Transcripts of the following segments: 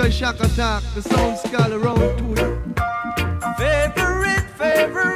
musical shock attack. The sound skull around to Favorite, favorite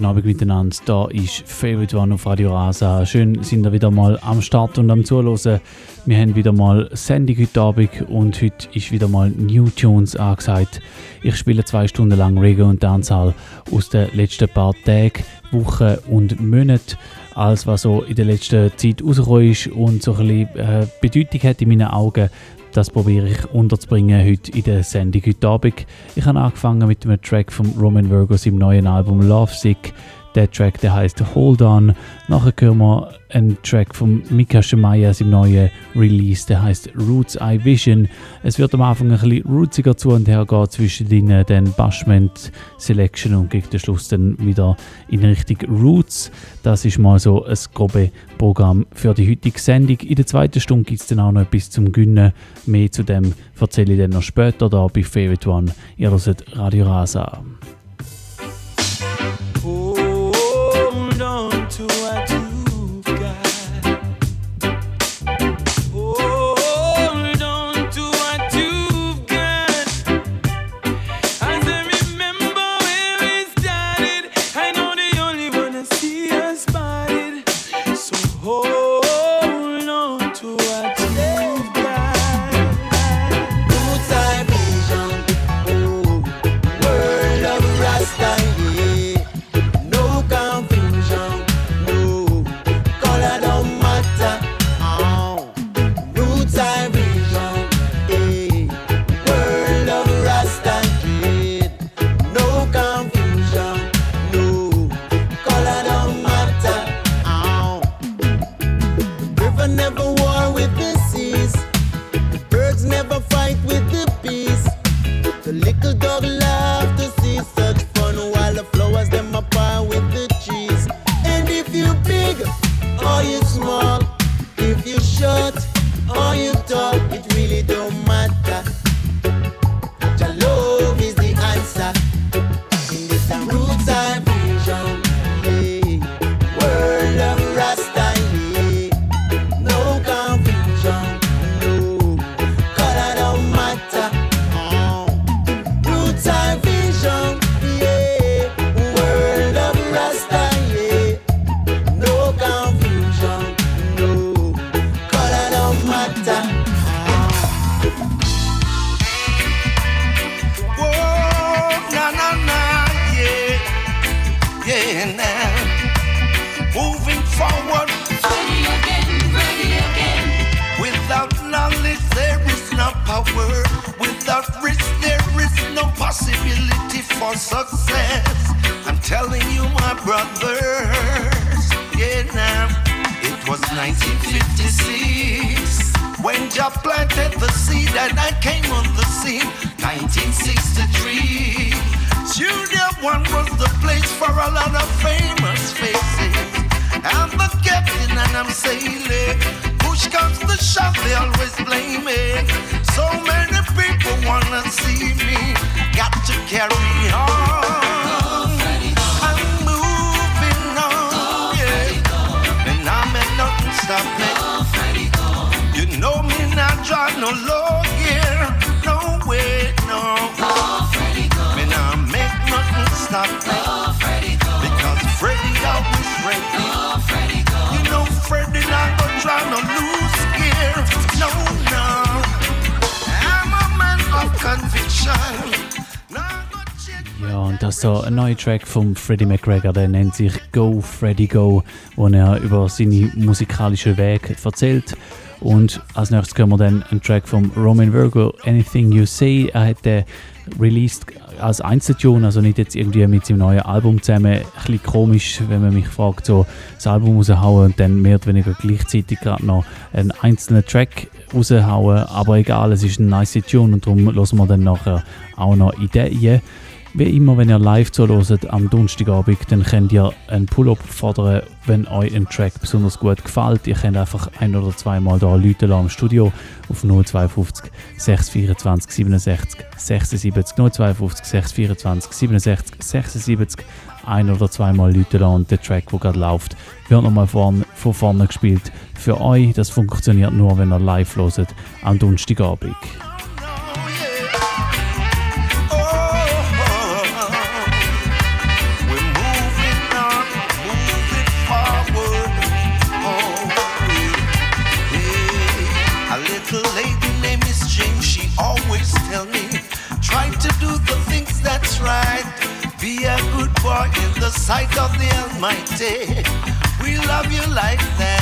guten Abend miteinander. Da ist Favorite One auf Radio Rasa. Schön, sind ihr wieder mal am Start und am Zuhören. Wir haben wieder mal Sendung heute Abend und heute ist wieder mal New Tunes angesagt. Ich spiele zwei Stunden lang Reggae und Dancehall aus den letzten paar Tagen, Wochen und Monaten. Alles, was so in der letzten Zeit rausgekommen ist und so ein bisschen äh, Bedeutung hat in meinen Augen, das probiere ich unterzubringen heute in der Sendung heute Abend. Ich habe angefangen mit einem Track von Roman Virgos im neuen Album Love Sick. Der Track, der heißt Hold On. Nachher hören wir einen Track von Mika Shemaya im neuen Release, der heißt Roots Eye Vision. Es wird am Anfang ein bisschen rootsiger zu und her gehen, zwischen dann Bashment Selection und gegen den Schluss dann wieder in Richtung Roots. Das ist mal so ein grobes Programm für die heutige Sendung. In der zweiten Stunde gibt es dann auch noch etwas zum Gönnen. Mehr zu dem erzähle ich dann noch später da bei Favorite One. Ihr hört Radio Rasa. Track von Freddie McGregor, der nennt sich Go Freddy Go, wo er über seine musikalischen Weg erzählt. Und als nächstes hören wir dann einen Track von Roman Virgo, Anything You Say. Er hat den released als Einzeltune, also nicht jetzt irgendwie mit seinem neuen Album zusammen. Ein bisschen komisch, wenn man mich fragt, so das Album raushauen und dann mehr oder weniger gleichzeitig gerade noch einen einzelnen Track raushauen. Aber egal, es ist ein nice Tune und darum hören wir dann nachher auch noch Ideen. Wie immer, wenn ihr live zuhört am Donnerstagabend, dann könnt ihr einen Pull-up fordern, wenn euch ein Track besonders gut gefällt. Ihr könnt einfach ein- oder zweimal da Leute im Studio auf 052 624 67 76 052 624 67 76 ein- oder zweimal Leute und der Track, der gerade läuft, wird nochmal vorn, von vorne gespielt. Für euch, das funktioniert nur, wenn ihr live hört am Donnerstagabend. Almighty. We love you like that.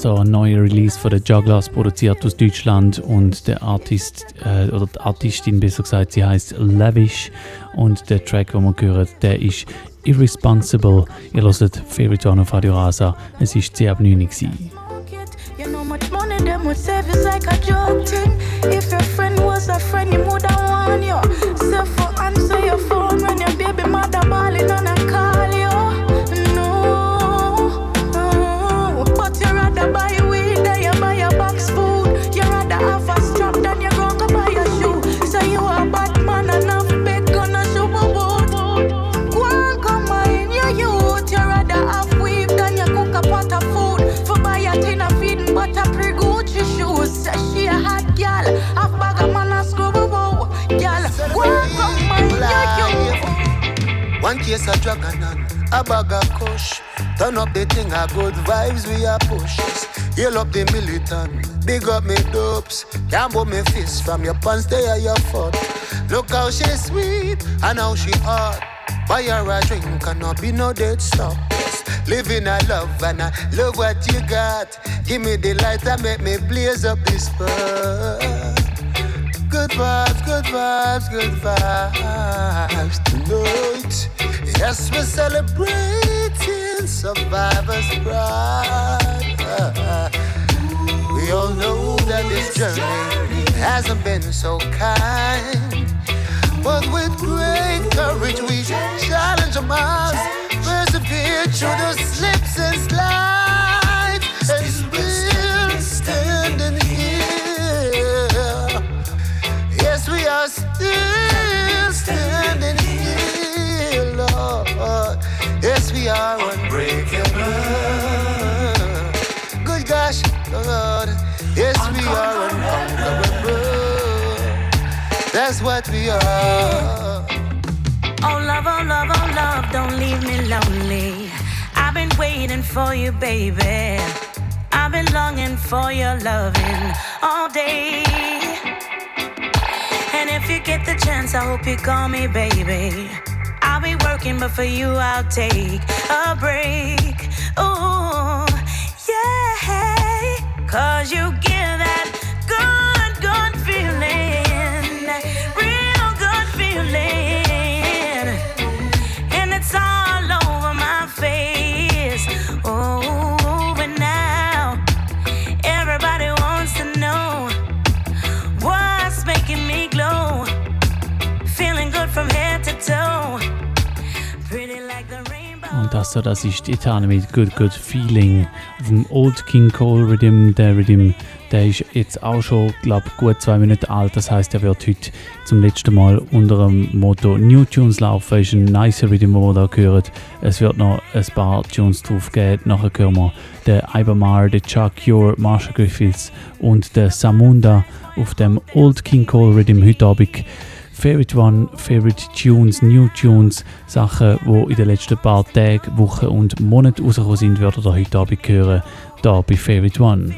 Da ein neuer Release von der Jugglers, produziert aus Deutschland und der Artist, äh, oder die Artistin besser gesagt, sie heißt Lavish und der Track, den wir hören, der ist Irresponsible. Ihr hört Favorite One auf Radio Rasa, es ist 10 ab 9 gewesen. You know much money them would save is like a joke thing. If your friend was a friend, you One case of dragon and a bag of kush. Turn up the thing, a good vibes we are push. Heal up the militant, big up me dopes. Can't me fist from your pants, they are your foot. Look how she sweet and how she hot. Buy her a drink and not be no dead stop. Living a love and I love what you got. Give me the light and make me blaze up this spot. Good vibes, good vibes, good vibes tonight. Yes, we're celebrating survivors' pride. We all know that this journey hasn't been so kind. But with great courage, we challenge our minds, persevere through the slips and slides, still standing here, Lord. Yes, we are unbreakable. Good gosh, Lord. Yes, we are unconquerable. That's what we are. Oh, love, oh, love, oh, love, don't leave me lonely. I've been waiting for you, baby. I've been longing for your loving all day. And if you get the chance, I hope you call me, baby. I'll be working, but for you, I'll take a break. Oh, yeah. Cause you give that Und das, das ist die Etane mit Good Good Feeling auf dem Old King Cole Rhythm. Der Rhythm der ist jetzt auch schon, glaube gut zwei Minuten alt. Das heißt, er wird heute zum letzten Mal unter dem Motto New Tunes laufen. Ist ein nice Rhythm, den wir da hören. Es wird noch ein paar Tunes drauf geben. Nachher hören wir den Ibermar, den Chuck Cure, Marshall Griffiths und den Samunda auf dem Old King Cole Rhythm heute Abend. Favorite One, Favorite Tunes, New Tunes, Sachen, die in den letzten paar Tagen, Wochen und Monaten rausgekommen sind, werdet ihr heute Abend hören, hier bei Favorite One.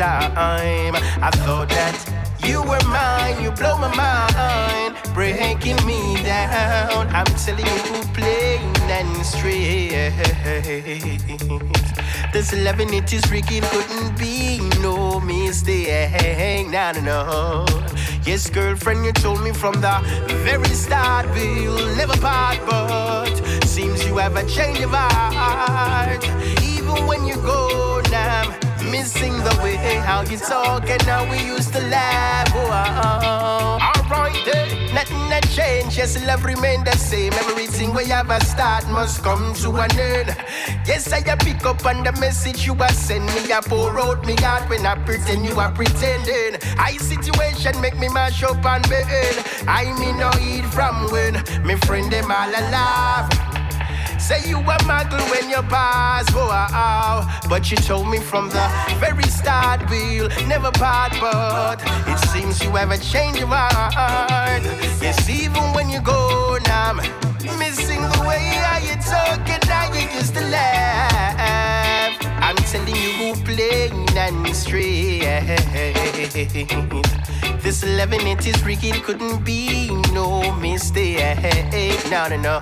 Time. I thought that You were mine, you blow my mind, breaking me down. I'm telling you, plain and straight. This loving it is Ricky couldn't be no mistake. No, no, no. Yes, girlfriend, you told me from the very start we'll never part, but seems you have a change of heart. Even when you go now missing the way how you talk and how we used to laugh. Oh, uh, uh, uh. Alright, eh, nothing that changed. Yes, love remain the same. Everything we a start must come to an end. Yes, I pick up on the message you are send me. I pour out me heart when I pretend you are pretending. I situation make me mash up and bend. I mean no eat from when me friend them all alive. Say you a muggle when your oh, oh, oh. But you told me from the very start we'll never part, but it seems you have a change of heart. Yes, even when you go now, I'm missing the way how you talk and how you used to laugh. I'm telling you, plain and straight. This 11 inches Ricky couldn't be no mistake. No, no, no.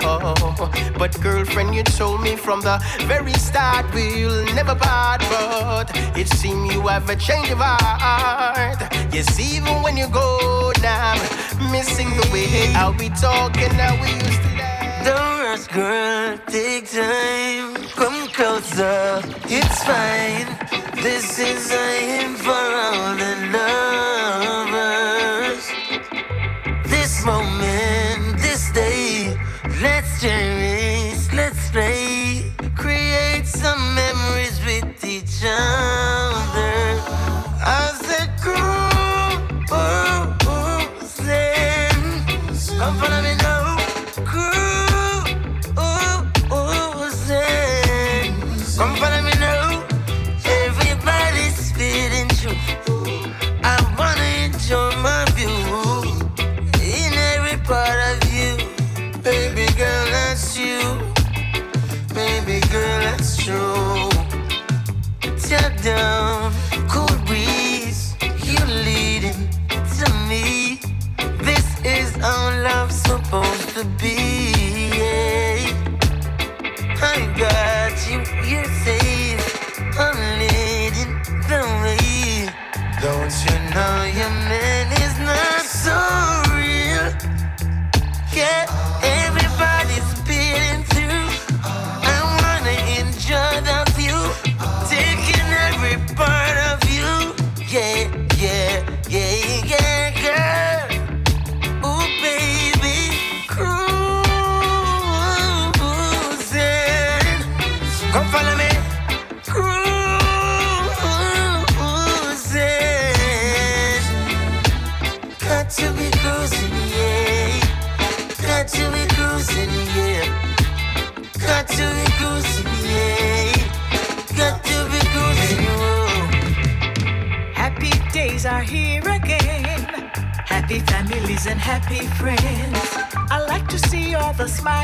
But girlfriend, you told me from the very start we'll never part. But it seems you have a change of heart. Yes, even when you go now, missing the way how we talk and how we used to. Don't rush, girl, take time. Come closer, it's fine. This is a hymn for all the lovers. This moment, to be.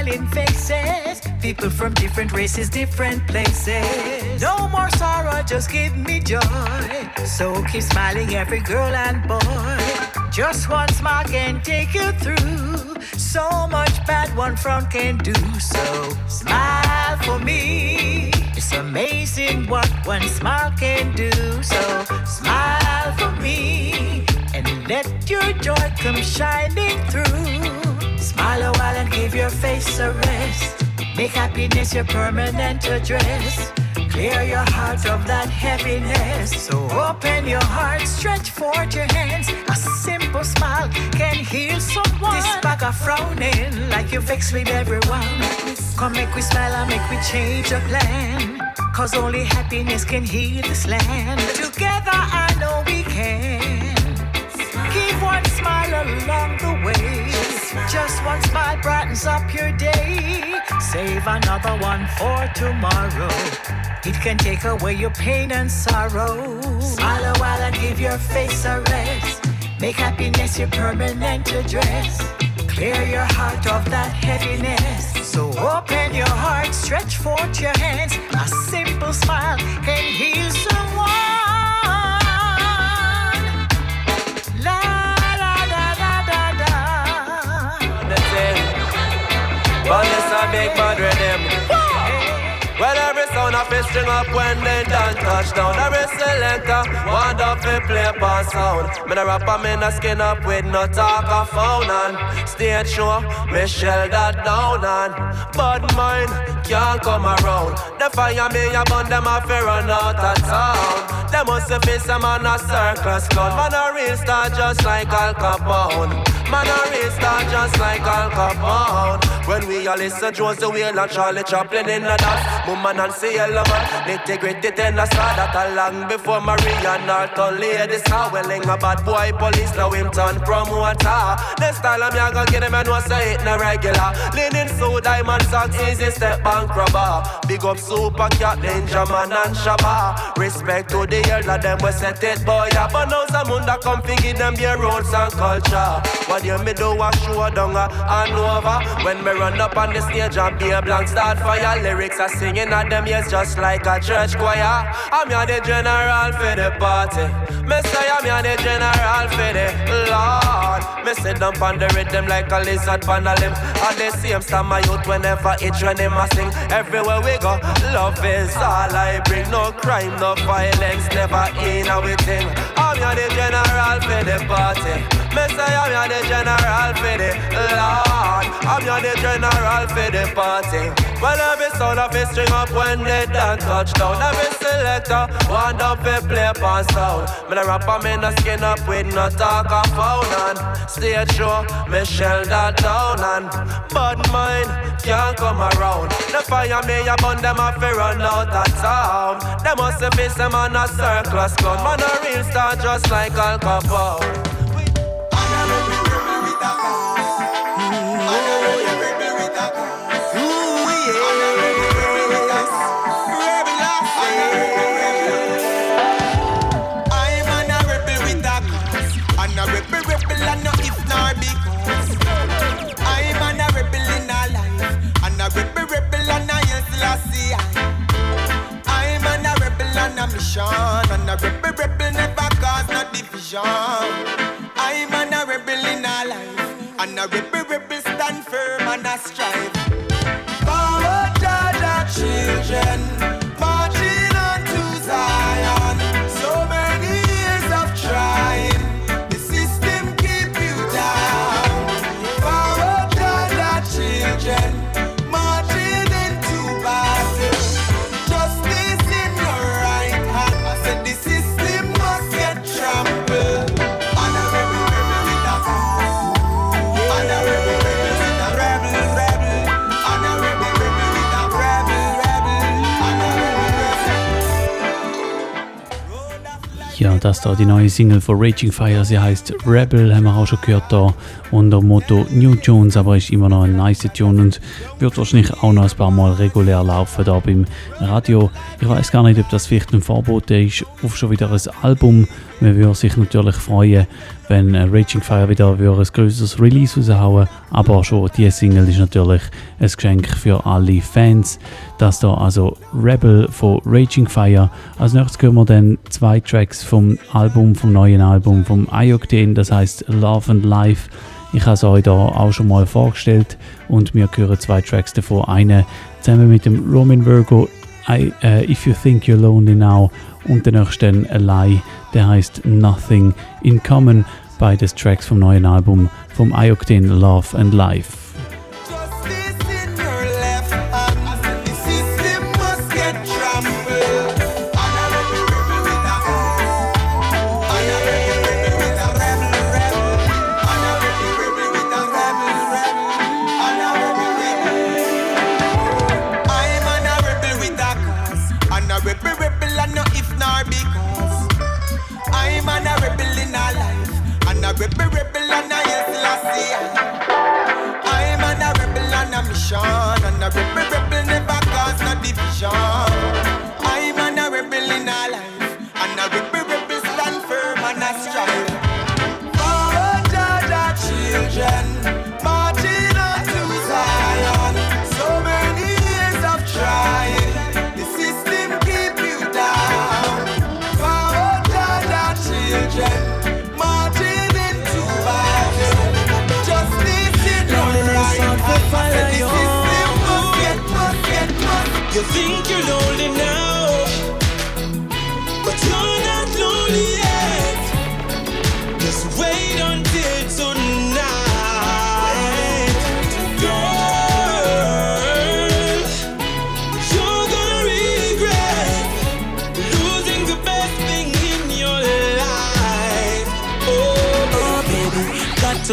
Smiling faces. People from different races, different places. No more sorrow, just give me joy. So keep smiling, every girl and boy. Just one smile can take you through. So much bad one front can do. So smile for me. It's amazing what one smile can do. So smile for me and let your joy come shining through. Smile a while and give your face a rest. Make happiness your permanent address. Clear your heart of that heaviness. So open your heart, stretch forth your hands. A simple smile can heal someone. This bag of frowning, like you vex with everyone. Come make we smile and make we change a plan. Cause only happiness can heal this land. Together I know we can. Give one smile along the way. Just one smile brightens up your day. Save another one for tomorrow. It can take away your pain and sorrow. Smile a while and give your face a rest. Make happiness your permanent address. Clear your heart of that heaviness. So open your heart, stretch forth your hands. A simple smile can heal someone. But it's a big bad rhythm. Well, every sound of it string up when they done touchdown. Every selector want up to play per sound. Me a rapper, me a skin up with no talk of phone on. Stage show, shell that down on. But mine can't come around. The fire me a burn them a fi run out of town. Them must have face them on a circus clown. Man a real star just like Al Capone. Man a real star just like Al Capone. When we all listen Josie Whale and Charlie Chaplin in the dance. Mama Nancy Ellerman, integrity ten a saw that a long before Maria Norton ladies how welling a bad boy police now him turn promoter. Next style I'm gonna get him and no say it no regular. Linen so diamond socks easy step bank rubber. Big up super cat danger man and shabba. Respect to the elder them we set it boy up. But now some under come give them their rules and culture. What you me do a show down uh, and over. When me run up on the stage and be a blank start fire. Lyrics are singing at them ears just like a church choir. I'm here the general for the party. Me say I'm here the general for the Lord. Me sit down on the rhythm like a lizard on a limb. And the same star my youth whenever it's when him a sing. Everywhere we go, love is all I bring. No crime, no violence, never in a thing. I'm here the general for the party. Me say I'm here the general for the Lord. I'm here the general for the party. Well, every sound of it string up when they done touchdown. Every selector want up a play pass sound. Me the rapper, me no skin up with no talk of phone and stage show. Me shell that down and bad mind can't come around. The fire a burn them off run out of town. Them must have face them on a circus gun. Man a real star just like Al Capone. Mission. And a rebel rebel never cause no division. I'm an a rebel in a life. And a rebel rebel stand firm and a strive das da die neue Single von Raging Fire. Sie heißt Rebel, haben wir auch schon gehört da unter dem Motto New Jones, aber ist immer noch ein nice Tune und wird wahrscheinlich auch noch ein paar Mal regulär laufen da beim Radio. Ich weiß gar nicht, ob das vielleicht ein Vorbote ist auf schon wieder ein Album. Man würde sich natürlich freuen, wenn äh, Raging Fire wieder ein größeres Release raushauen. Aber schon die Single ist natürlich ein Geschenk für alle Fans. Das da also Rebel von Raging Fire. Als nächstes hören wir dann zwei Tracks vom Album, vom neuen Album vom Ioctane, das heißt Love and Life. Ich habe es euch da auch schon mal vorgestellt und wir hören zwei Tracks davon. Eine zusammen mit dem Roman Virgo, I, äh, If You Think You're Lonely Now und der nächste dann A Lie, der heißt Nothing in Common. Beides Tracks vom neuen Album vom Ioctane Love and Life.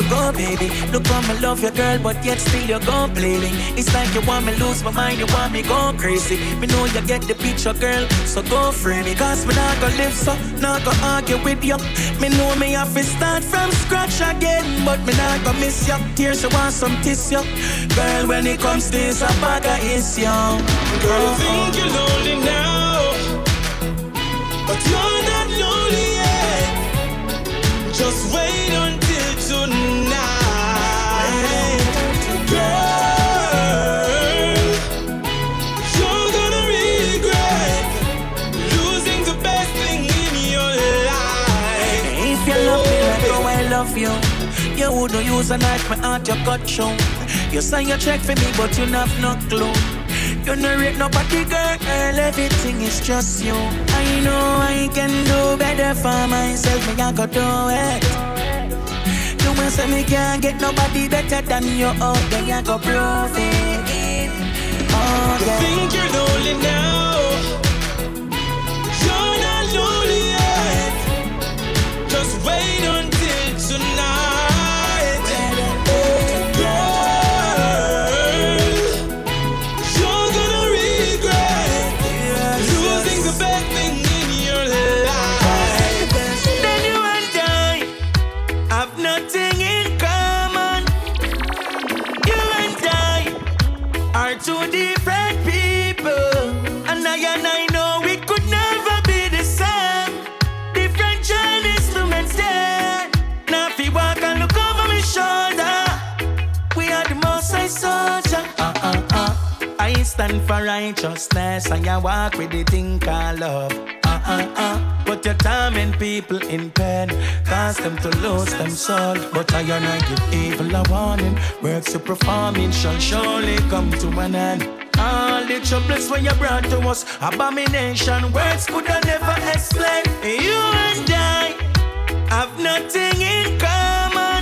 To go, baby. Look how me love your girl, but yet still you go playing. It's like you want me lose my mind, you want me go crazy. Me know you get the picture, girl, so go free me. Cause me not gonna live so, not gonna argue with you. Me know me have to start from scratch again, but me not gonna miss you. Tears, you want some tissue. Girl, when it comes to this, a bag of issue. Girl, I think you're lonely now, but you're not lonely you wouldn't use a knife, my heart you cut show. You say you check for me, but you have no clue. You no rate nobody, girl. Everything is just you. I know I can do better for myself. Me I go do it. You want say me can't get nobody better than you. Oh, then I go prove it. Oh, yeah. think you're lonely now. Stand for righteousness and I walk with the thing called love. Uh, uh, uh. But you torment people in pain, cause them to lose them soul. But I and I give evil a warning. Works you performing shall surely come to an end. All the troubles when you brought to us, abomination, words could I never explain. You and I have nothing in common.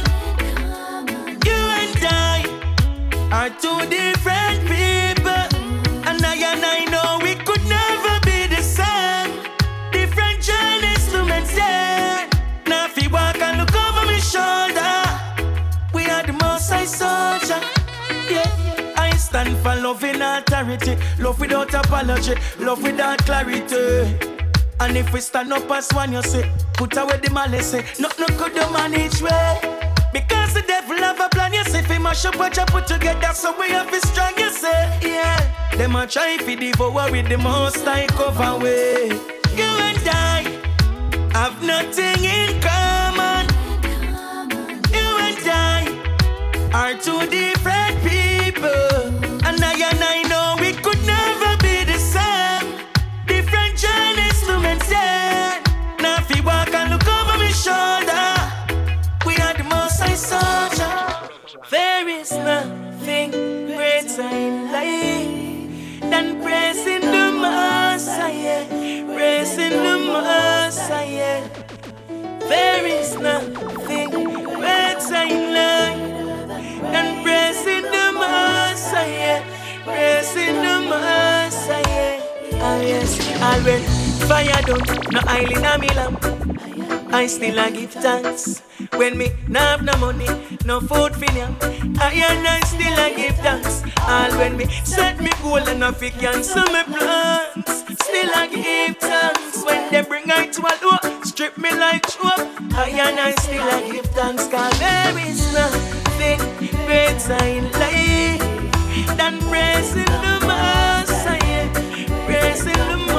You and I are two different stand for love in authority, love without apology, love without clarity. And if we stand up as one, you say, put away the malice, nothing could do manage way. Because the devil have a plan, you say, fi mash up what you put together, so we have to strong, you say, yeah. Them a try fi devour with the most I cover way. You and I have nothing in common. You and I are two different people. Shoulder, we are the most I soldier. There is nothing greater in life than praising the Messiah, praising the Messiah. There is nothing greater in life than praising the Messiah, praising the Messiah. Ah yes, all when fire done, no oil a me lamp. I still a give thanks when me nah have no money, no food for them. I and I still a give thanks. All when me set me goal and I fi cancel me plans. Still I give thanks when they bring I to a door, strip me like chop. I and I still a give thanks 'cause there is nothing greater in life than praising the Messiah, praising the Messiah.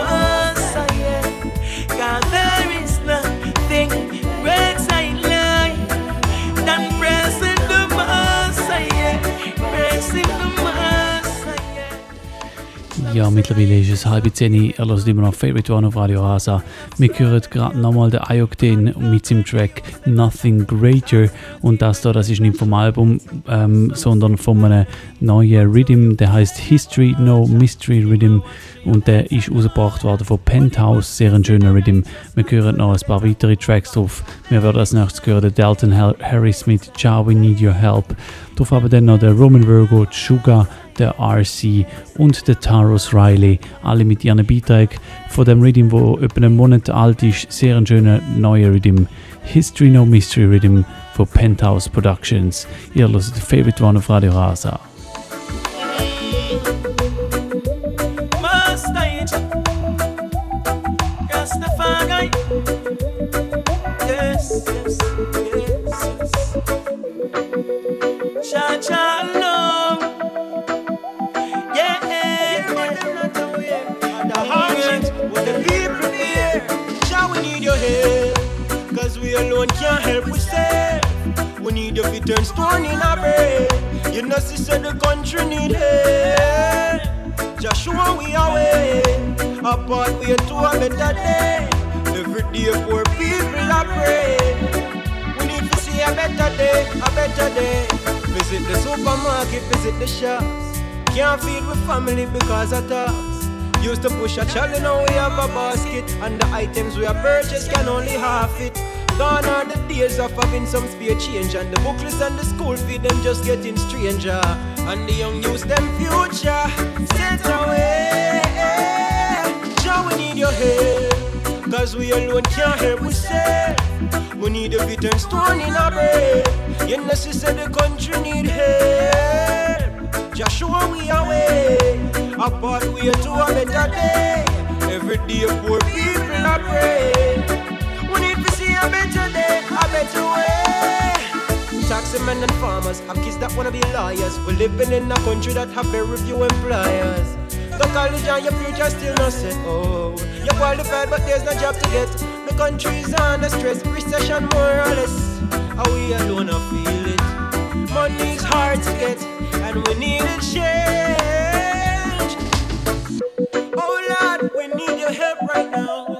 Ja, mittlerweile ist es halb zehn. Er hört immer noch Favorite One auf Radio Rasa. Wir hören gerade nochmal den Ayokten mit seinem Track Nothing Greater. Und das da, das ist nicht vom Album, ähm, sondern von einem neuen Rhythm, der heißt History No Mystery Rhythm. Und der ist rausgebracht worden von Penthouse. Sehr ein schöner Rhythm. Wir hören noch ein paar weitere Tracks drauf. Wir werden als nächstes hören den Dalton Harris mit Ciao, We Need Your Help. Drauf haben dann noch der Roman Virgo, Sugar, der RC und der Taros Riley. Alle mit ihren Beiträgen von dem Rhythm, wo etwa einen Monat alt ist. Sehr ein schöner neuer Rhythm. History No Mystery Rhythm von Penthouse Productions. Ihr hört Favorite One auf Radio Rasa. Yes, yes, yes. Alone can't help ourselves. We need you to turn stone in our bread. You know, sister, the country need help. Just Joshua, we are way. Apart, we to a better day. Every day, poor people are pray. We need to see a better day, a better day. Visit the supermarket, visit the shops. Can't feed with family because of tax. Used to push a trolley, now we have a basket. And the items we have purchased can only half it. Gone are the days of having some spare change. And the booklets and the school fee, them just getting stranger. And the young use them future. Set away. Now we need your help. Cause we alone can't help ourselves. We need a bit and stone in our bread. You know, sister, the country need help. Joshua, we are way. Apart, we are to a better day. Every day, poor people are praying. A better day, a better way. Taxi-men and farmers have kids that wanna be lawyers. We're living in a country that have very few employers. Go college and your future still not set. Oh, you're qualified, but there's no job to get. The country's under stress, recession more or less. Are we alone? I feel it. Money's hard to get, and we need a change. Oh Lord, we need your help right now.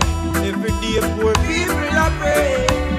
Every day, poor people are praying.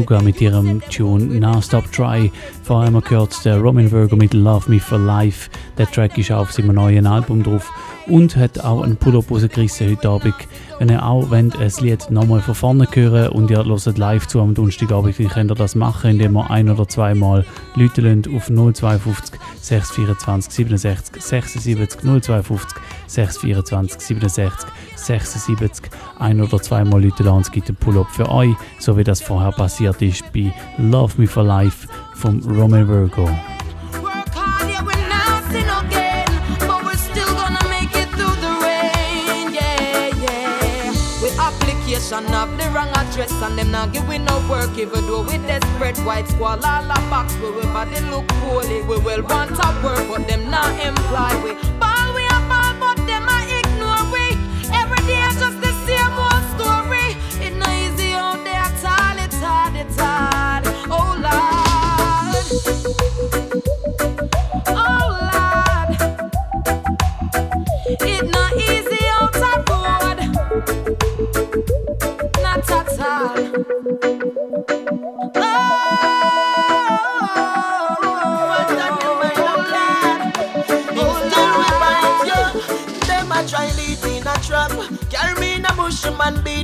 Juga mit ihrem Tune Now Stop Try. Vor allem gehört der Roman Virgo mit Love Me for Life. Der Track ist auf seinem neuen Album drauf und hat auch einen Pull-up rausgerissen heute Abend. Wenn ihr auch wollt, ein Lied nochmal von vorne hören und ihr hört live zu am Donnerstagabend, dann könnt ihr das machen, indem ihr ein- oder zweimal Leute auf 052 624 67 76 052 624 67 76 ein- oder zweimal Leute lassen. Es gibt einen Pull-up für euch, so wie das vorher passiert ist bei Love Me for Life vom Romain Virgo. the wrong address and them not giving no work even though we desperate white squall all a box body look we will want to work but them not we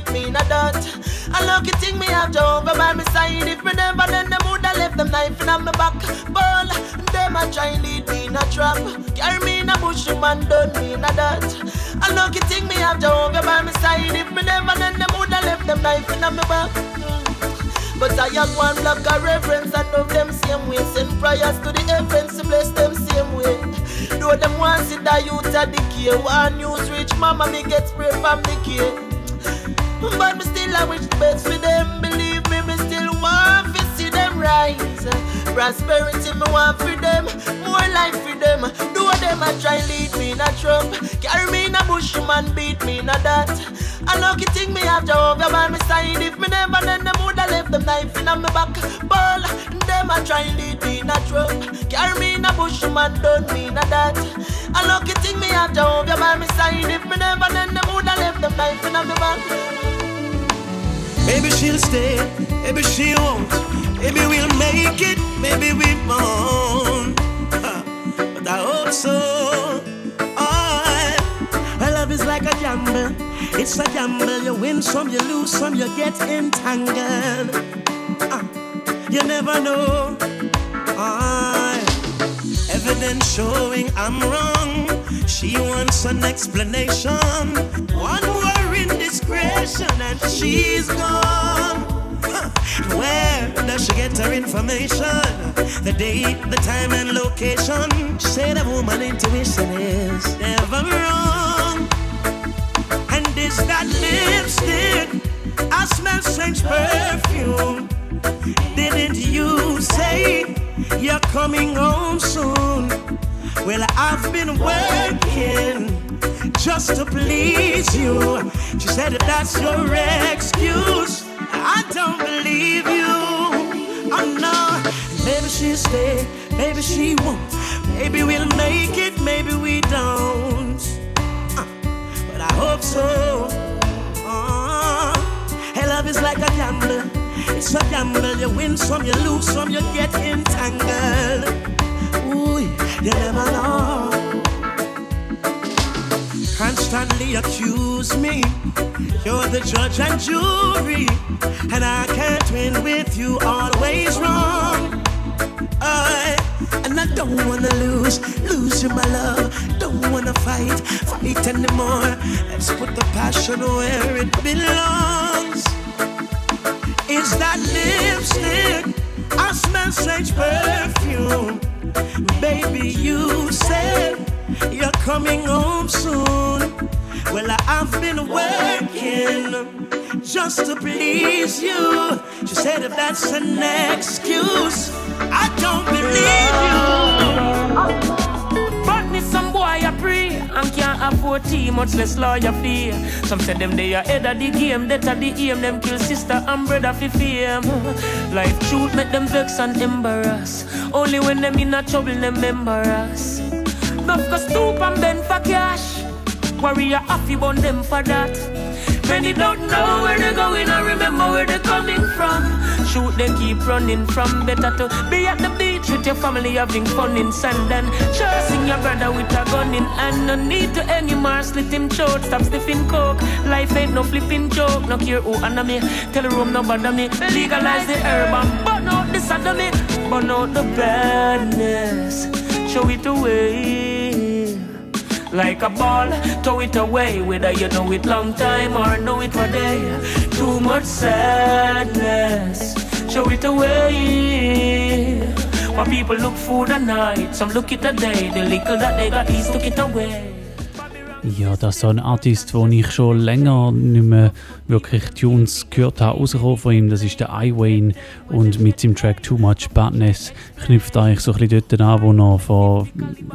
beat me in a dot A lucky thing me have Jehovah by my side If me never then them woulda left them knife in my back Ball, them a try lead me in a trap Carry me in a bush, man done me in a dot A lucky thing me have Jehovah by my side If me never then them woulda left them knife in my back but I have one block of reverence and of them same way. Send prayers to the heavens to bless them same way. Though them want see the youth the care. One news rich mama me get spray from the care. But me still I wish the best for them. Believe me, me still want to see them rise. Prosperity me want for them. More life for them. Do what them a try lead me in a trump. Carry me in a bush, man beat me in a that. A lucky thing me have Jehovah by my side. If me never then them woulda left them knife in my back. Ball, them a try lead me in a trump. Carry me in a bush, man done me in a that. A lucky thing me have Jehovah by my side. If me never then them woulda left them knife in my back. Maybe she'll stay, maybe she won't. Maybe we'll make it, maybe we won't. But I hope so. Oh, my love is like a gamble. It's a gamble. You win some, you lose some, you get entangled. Uh, you never know. Oh, evidence showing I'm wrong. She wants an explanation. One indiscretion and she's gone. Where does she get her information? The date, the time, and location. She said a woman intuition is never wrong. And it's that lipstick. I smell strange perfume. Didn't you say you're coming home soon? Well, I've been working just to please you. She said that that's your excuse. I don't believe you. Oh no, maybe she'll stay, maybe she won't. Maybe we'll make it, maybe we don't. Uh, but I hope so. Uh, hey, love is like a gamble. It's a gamble. You win some, you lose some, you get entangled. Ooh, you never know. Constantly accuse me. You're the judge and jury, and I can't win with you. Always wrong. I, and I don't wanna lose, lose you, my love. Don't wanna fight, fight anymore. Let's put the passion where it belongs. Is that lipstick? I smell strange perfume. Baby, you said you're coming home soon. Well, I've been working just to please you. She said if that's an excuse, I don't believe you. But me some boy a pray and can't afford tea, much less lawyer fee. Some say them they ahead of the game, that are the aim. Them kill sister and brother for fame. Life truth make them vex and embarrass. Only when them in a trouble them embarrass. Enough go stoop and bend for cash. Warrior happy bun them for that. Many don't know where they're going or remember where they're coming from. Shoot, they keep running from better to be at the beach with your family having fun in sand and chasing your brother with a gun in hand. No need to anymore slit him throat, stop sniffing coke. Life ain't no flipping joke, no care who under me. Tell the room no bother me. Legalize the herb and burn out the sodomy, burn out the badness. Show it away like a ball, throw it away. Whether you know it long time or know it for day. Too much sadness, show it away. My people look for the night, some look it a day. The little that they got, east took it away. Ja, das ist so ein Artist, den ich schon länger nicht mehr wirklich Tunes gehört habe, rausgekommen von ihm. Das ist der I Wayne und mit seinem Track Too Much Badness knüpft eigentlich so ein bisschen dort an, wo er vor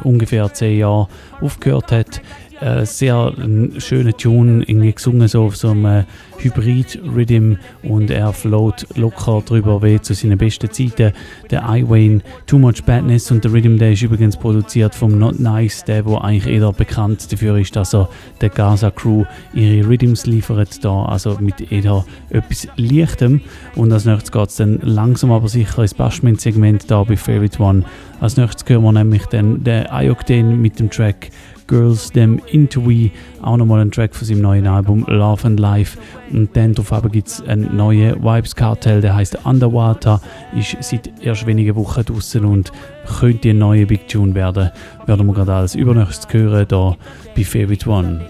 ungefähr zehn Jahren aufgehört hat. Äh, sehr ein schöner Tune, irgendwie gesungen so auf so einem Hybrid-Rhythm und er float locker drüber wie zu seinen besten Zeiten. Der I Wayne, Too Much Badness und der Rhythm, der ist übrigens produziert vom Not Nice, der wo eigentlich eher bekannt dafür ist, dass er der Gaza Crew ihre Rhythms liefert da, also mit eher etwas Leichtem. Und als nächstes geht es dann langsam aber sicher ins Bashment-Segment da bei Favorite One. Als nächstes hören wir nämlich dann den Ioctane mit dem Track Girls Them Into We, auch nochmal ein Track von seinem neuen Album Love and Life. Und dann drauf gibt es einen neuen Vibes Cartel, der heißt Underwater, ist seit erst wenigen Wochen draußen und könnte ein neuer Big Tune werden. Werden wir gerade als übernächstes hören, hier bei Favorite One.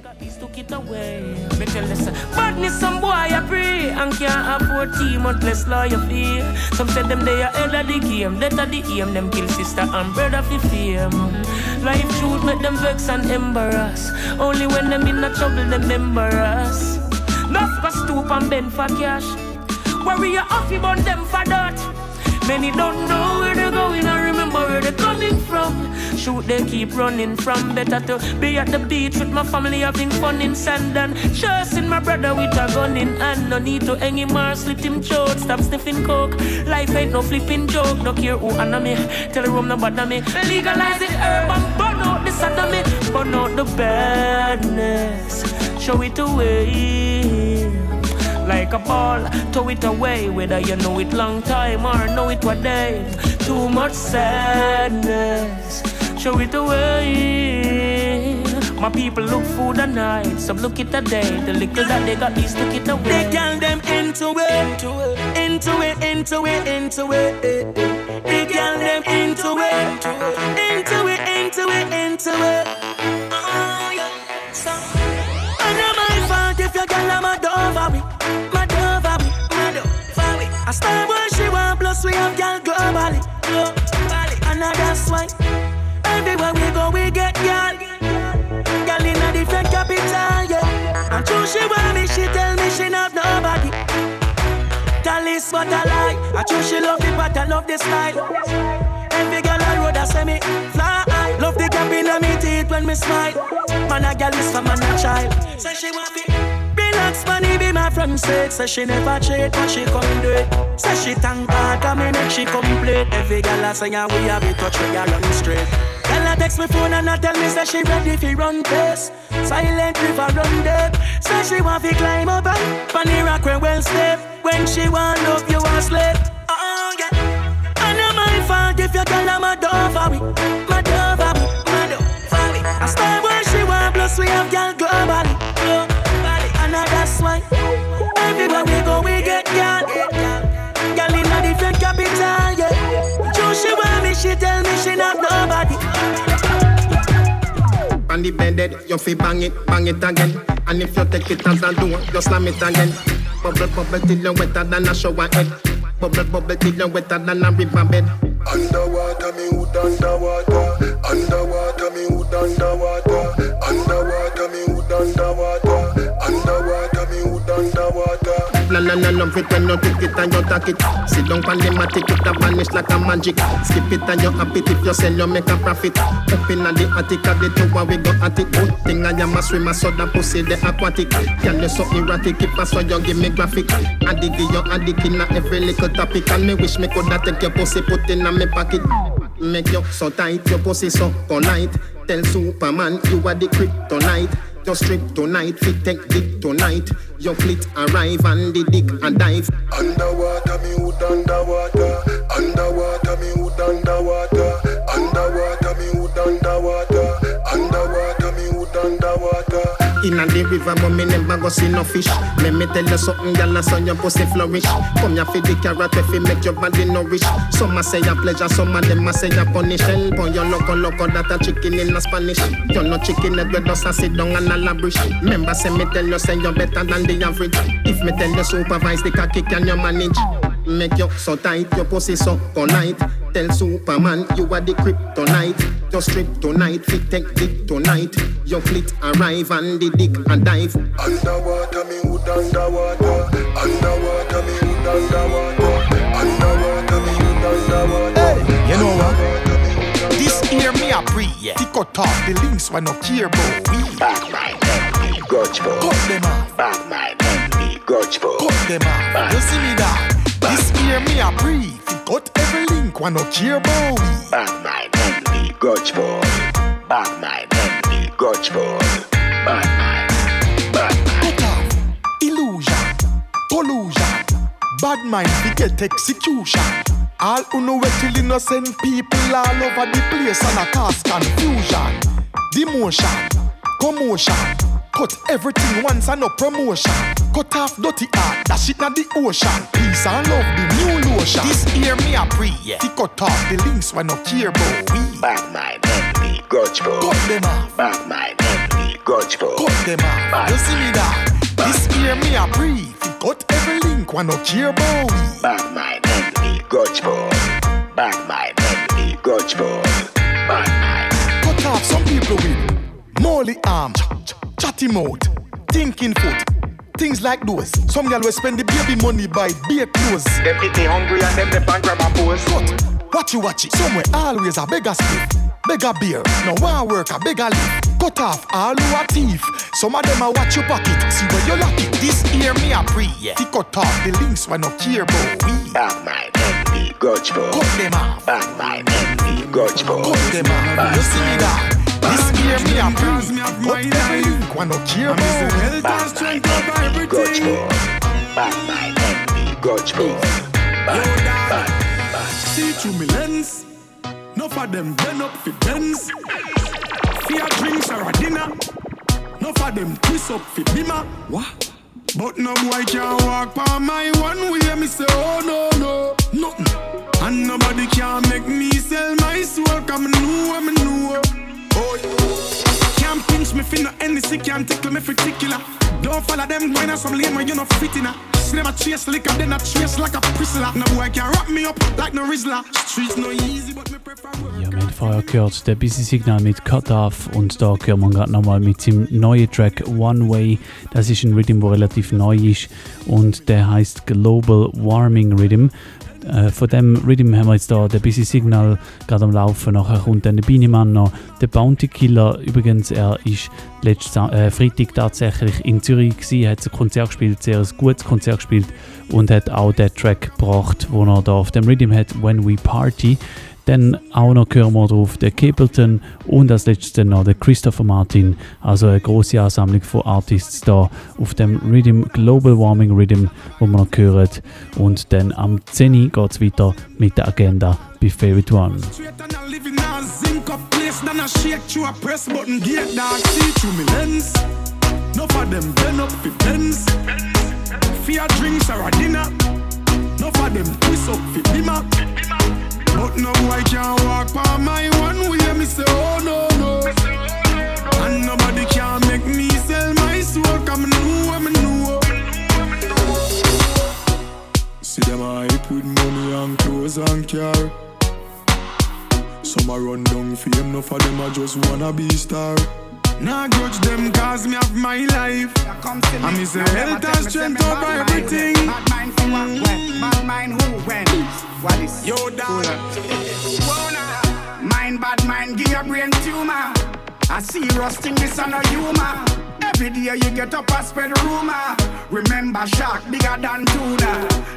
And can't afford team unless lawyer feel. Some say them they are head of the game, of the aim. Them kill sister and brother for fame. Life shoot make them vex and embarrass. Only when them in a trouble them embarrass. Enough for stoop and bend for cash. Worry you off you them for that. Many don't know where they're going or remember where they're coming from. Shoot, they keep running from better to be at the beach with my family having fun in sand and chasing my brother with a gun in hand. No need to hang him or slit him throat. Stop sniffing coke. Life ain't no flipping joke. No care who under me. Tell the room no bother me. Legalize the herb and burn out the sodomy. Burn out the badness. Show it away like a ball, throw it away. Whether you know it long time or know it one day. Too much sadness, show it away. My people look food at night, some look it a day. The liquor that they got, these took it away. They girl them into it, into it, into it, into it. They girl them into it, into it, into it, into it. Oh, Star boy she want plus we have girl globally, globally. And that's why everywhere we go we get girl. Girl in a different capital, yeah. And true she want me, she tell me she not nobody. Tell this but I lie. I true she love but I love the style. Every girl on road I say me fly. Love the gap in me teeth when me smile. Man a girl is for man a child. Say she want me. Relax, money be my friend said Say she never cheat, but she come do it. Say she thank God, cause me make she complete. Every girl I say, yeah, we have it touch, we are run straight. Girl I text me phone and I tell me Say she ready fi run pace Silent river run deep. Say she want fi climb up and Pan rock when well step. When she want love, you want slave Oh, uh-uh, yeah. I know my fault if your girl am a dove for me My dove for me, my dove for me I stay where she want, plus we have girl globally The bed, you feel bang it, bang it again. And if you take it as a door, you slam it again. Bubble, bubble till you wetter than a shower head. Bubble, bubble till you wetter than a river bed. Underwater, me hood underwater. Underwater, me hood. Underwater, La la la love it when you take it and you take it. Sit down on the matic, it a vanish like a magic. Skip it and you happy if you sell, you make a profit. Up in the attic, at the tower we go at it. Good thing I am a swimmer, so that pussy the aquatic. Girl you so erratic, if I saw you give me graphic. I dig you, I dig in every little topic, and me wish me coulda take your pussy, put in me pocket. Make you so tight, your pussy so polite. Tell Superman you are the kryptonite. Just strip tonight, fit take dick tonight. Your clit arrive and the dick and dive. Underwater, me hood underwater. Underwater, me hood underwater. Underwater, me underwater. Underwater, underwater. Inna the river, but me never go see no fish. Let me tell you something, gyal, so your pussy flourish. Come here for the carrot, if it make your body nourish. Some a say a pleasure, some of them a say a punish. Help on your loco loco that a chicken in a Spanish. You no chicken head, we just a sit down and a labrish. Remember, say me tell you, say you better than the average. If me tell you supervise the cocky, can you manage? Make you so tight, your pussy so polite. Tell Superman you are the kryptonite. Just strip tonight, fit take dick tonight. Your fleet arrive and the dick and dive. Underwater, me hood underwater. Underwater, me hood underwater. Underwater, me hood underwater. You know what? This year me a pre, yeah. Tick out off the links when no care about we. Back my enemy, grudge for. Cut them off. Back my enemy, grudge for. Cut them off. You see me that? This year me a. Tick out every link when no care about we. Back my enemy, grudge for. Back my enemy, grudge for. Back my, back my. Cut off. Illusion. Pollution. Bad mind we get execution. All who know where till innocent people all over the place and a cause confusion. Demotion, commotion. Cut everything once and no promotion. Cut off dirty art, that shit not the ocean. Peace and love, the new lotion. This year me a pre, yeah. Tick cut off the links when no care about we. Back my enemy, grudge for. Cut them off. Back my enemy, grudge for. Cut them off. You see me that? This year me a pre. Tick cut every link when no care about we. Back my enemy, grudge for. Back my enemy, grudge for. Back my. Cut off some people with molly arm, ch- ch- mouth, thinking foot. Things like those. Some girl will spend the baby money buy beer clothes. Them pity hungry and them the bank grab a pose. Cut. Watch you watch it. Somewhere always a beggar split. Beggar beer. No one work a beggar live. Cut off all who are thief. Some of them a watch your pocket. See where you lock it. This year me a pre. Yeah. Tick cut off the links when no care about we. Back my enemy, grudge for. Cut them off. Back my enemy, grudge for. Cut them off. You see me that? This year me a pre. Cut every link when no care about. Back my enemy, grudge for. Back my enemy, grudge for. Back, back, back. See through me lens. Enough of them bend up for Benz. Fear drinks or a dinner. Enough of them twist up for bimmer. What? But no boy can walk by my one way. Me say, oh no, no, nothing. And nobody can make me sell my soul. Come know what me pinch me finna any sick, can't tickle me for. Don't follow them going on some lame when you not fit in a. See them a chase liquor, then a chase like a prisoner. No boy can wrap me up like no Rizzler. Streets no easy, but me prefer work. Ja, wir haben vorher gehört, der Busy Signal mit Cut Off und da hören wir gerade nochmal mit seinem neuen Track One Way. Das ist ein Rhythm, der relativ neu ist und der heißt Global Warming Rhythm. Äh, von dem Rhythm haben wir jetzt da den Busy Signal gerade am Laufen. Nachher kommt dann der Binemann noch, der Bounty Killer. Übrigens, er ist letzten äh, Freitag tatsächlich in Zürich gewesen, hat ein Konzert gespielt, sehr ein gutes Konzert gespielt und hat auch den Track gebracht, wo er da auf dem Rhythm hat, When We Party. Dann auch noch hören wir drauf den Capleton und als letztes noch den Christopher Martin. Also eine große Ansammlung von Artists da auf dem Rhythm, Global Warming Rhythm, wo wir noch hören. Und dann am 10. geht es weiter mit der Agenda bei Favorite One. In a shake through a press button gate, dog. See through me lens. Enough of them bend up for Benz. Fear drinks or a dinner. Enough of them twist up for dimmer. But no boy can walk by my one way. Me say, oh no, no. And nobody can make me sell my soul. Come know me know. See them hype with money and clothes and car. Some a run down fame, enough of them a just wanna be star. Nah grudge them cause me have my life. And me say health and strength over everything. Bad mind for what? When? Bad mind who? When? What is? Yo, dog. Mind bad mind, give your brain tumor. I see rusting this on a humor. Every day you get up and spread rumor. Remember shark bigger than tuna.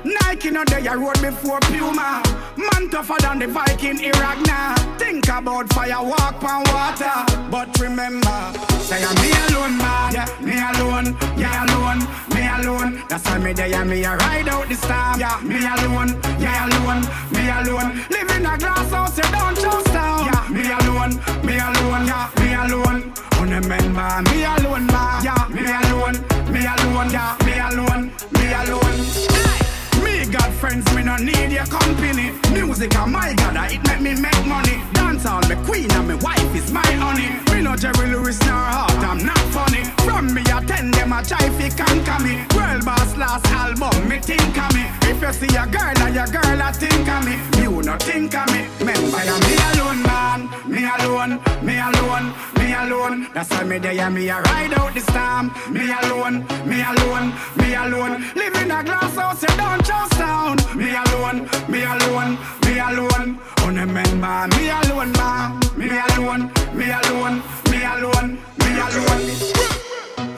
Nike no day I rode before Puma. Man tougher than the Viking Iraq now. Think about fire, walk on water. But remember, say I'm me alone, man. Yeah, me alone, yeah alone, me alone. That's why me day and me a ride out the storm. Yeah, me alone, yeah alone, me alone. Live in a glass house, you don't trust down. Yeah, me alone, me alone, yeah, me alone. Remember me alone, ma. Yeah, me alone, me alone, yeah, me alone, me alone. Me got friends, me no need your company. Music, oh my God, it make me make money. Dance all me queen and me wife is my honey. Me no Jerry Lewis nor heart, I'm not funny. From me attend them a try fi conquer me. World boss last album, me think of me. If you see a girl and your girl a think of me, you no think of me. Remember, I'm me alone, man. Me alone, me alone, me alone. That's why me there, me a ride out the storm. Me alone, me alone, me alone. Live in a glass house, you don't trust down. Me alone, me alone, me alone. Oh, remember, me alone, man. Me alone, me alone, me alone, me alone.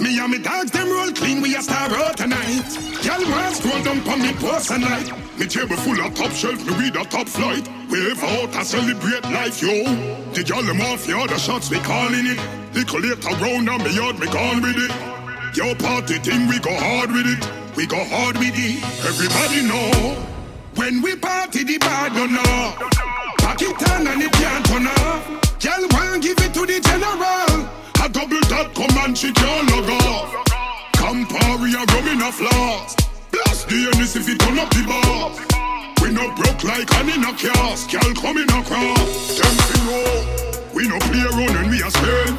Me and me dogs, them roll clean, we a star out tonight. Y'all want scroll down on me post and night. Me table full of top shelf, me read a top flight. Wave out and celebrate life, yo. The y'all them off, the other shots, we calling it. Little later round and me yard, me gone with it. Yo party thing, we go hard with it. We go hard with it. Everybody know. When we party, the bad don't know. Pack it on and it can't turn off. Y'all want give it to the general. A double dot come and she can't log off. Campari a rum in a flask. Blast the Ennis if it turn up the bar. We no broke like an in a cast. Girl across. Them fi know. Oh, we no play around when we a spend.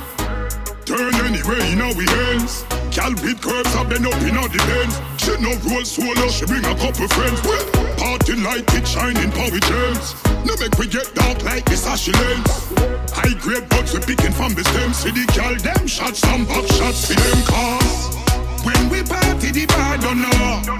Turn anyway in our hands. Cal with curves have been up in all the Benz. She no roll solo, she bring a couple friends. Well, party light, it shining power gems. No make we get dark like this Ashy lens. High grade buds we picking from the stem. See the gal them shots, some back shots for them cars. When we party, the bar don't know.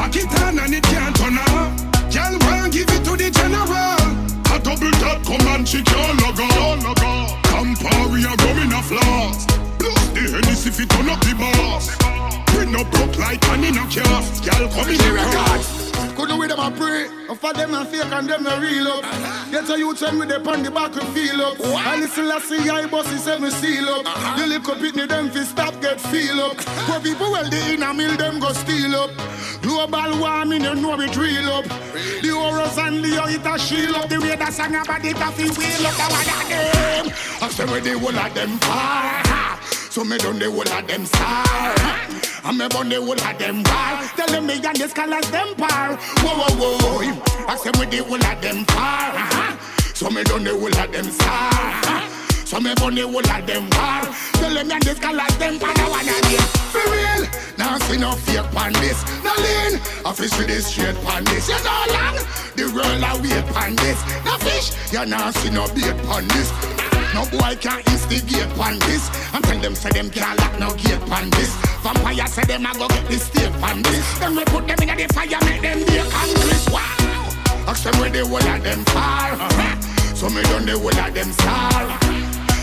Pack it on and it can't turn off. Gal want give it to the general. A double dot come and she can't log on. Campari a rum in a. Plus the Hennessy if it turn up the boss. We no broke like an in a cast. Gal come in the records. Couldn't with them a pray. And for them a fake and them a real up. Get a youth and with them on the back and feel up. I listen I see I boss is me seal up. Uh-huh. The little pitney them fi stop get feel up. Poor people well the inner mill them go steal up. Global warming you know it real up. The horrors and the it a shield up. The way that song about it a fi wheel up. The one them. I say where the whole of them far. So me done the whole of them star. And me burn the whole of them bar. Tell them me and the scholars them par. Whoa, whoa, whoa. I say with the whole of them far. Uh-huh. So me done the whole of them star. Uh-huh. So me burn the whole of them bar. Tell them me and the scholars them par. I wanna be for real. Now see no fake pan this. No lean. I fish with this straight pan this. You know long. The world a wait pan this. No fish. You now see no bait pan this. No boy can instigate pan this. And tell them say them can't lock no gate pan this. Vampire say them a go get the state pan this. Then we put them in the fire make them be Congress Wow. Ask them where the whole of them fall. So me done the whole of them star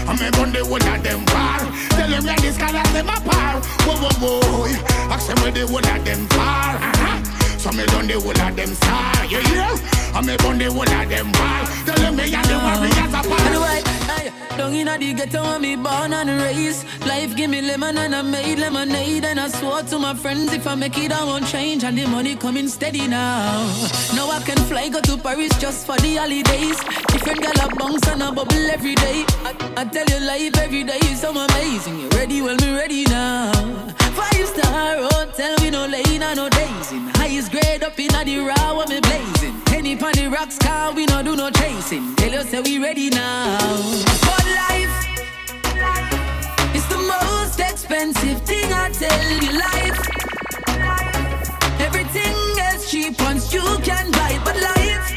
and me burn the whole of them bar Tell them yeah this colors them apart Whoa whoa whoa. Ask them where the whole of them fall. So me done the whole of them star, you hear? And me burn the whole of them bar Tell them me and the warriors apart Anyway, hey, down inna the ghetto when me born and raised. Life give me lemon and I made lemonade and I swore to my friends if I make it I won't change and the money coming steady now. Now I can fly go to Paris just for the holidays. Different gal a bounce and a bubble every day. I, I tell you life every day is so amazing. You ready? Well me ready now. Five star hotel we no lane and no days in. Highest grade up inna the raw when me blazing. Penny pon the rocks car we no do no chasing. Tell you say we ready now. For life, it's the most expensive thing I tell you. Life, everything is cheap once you can buy. But life,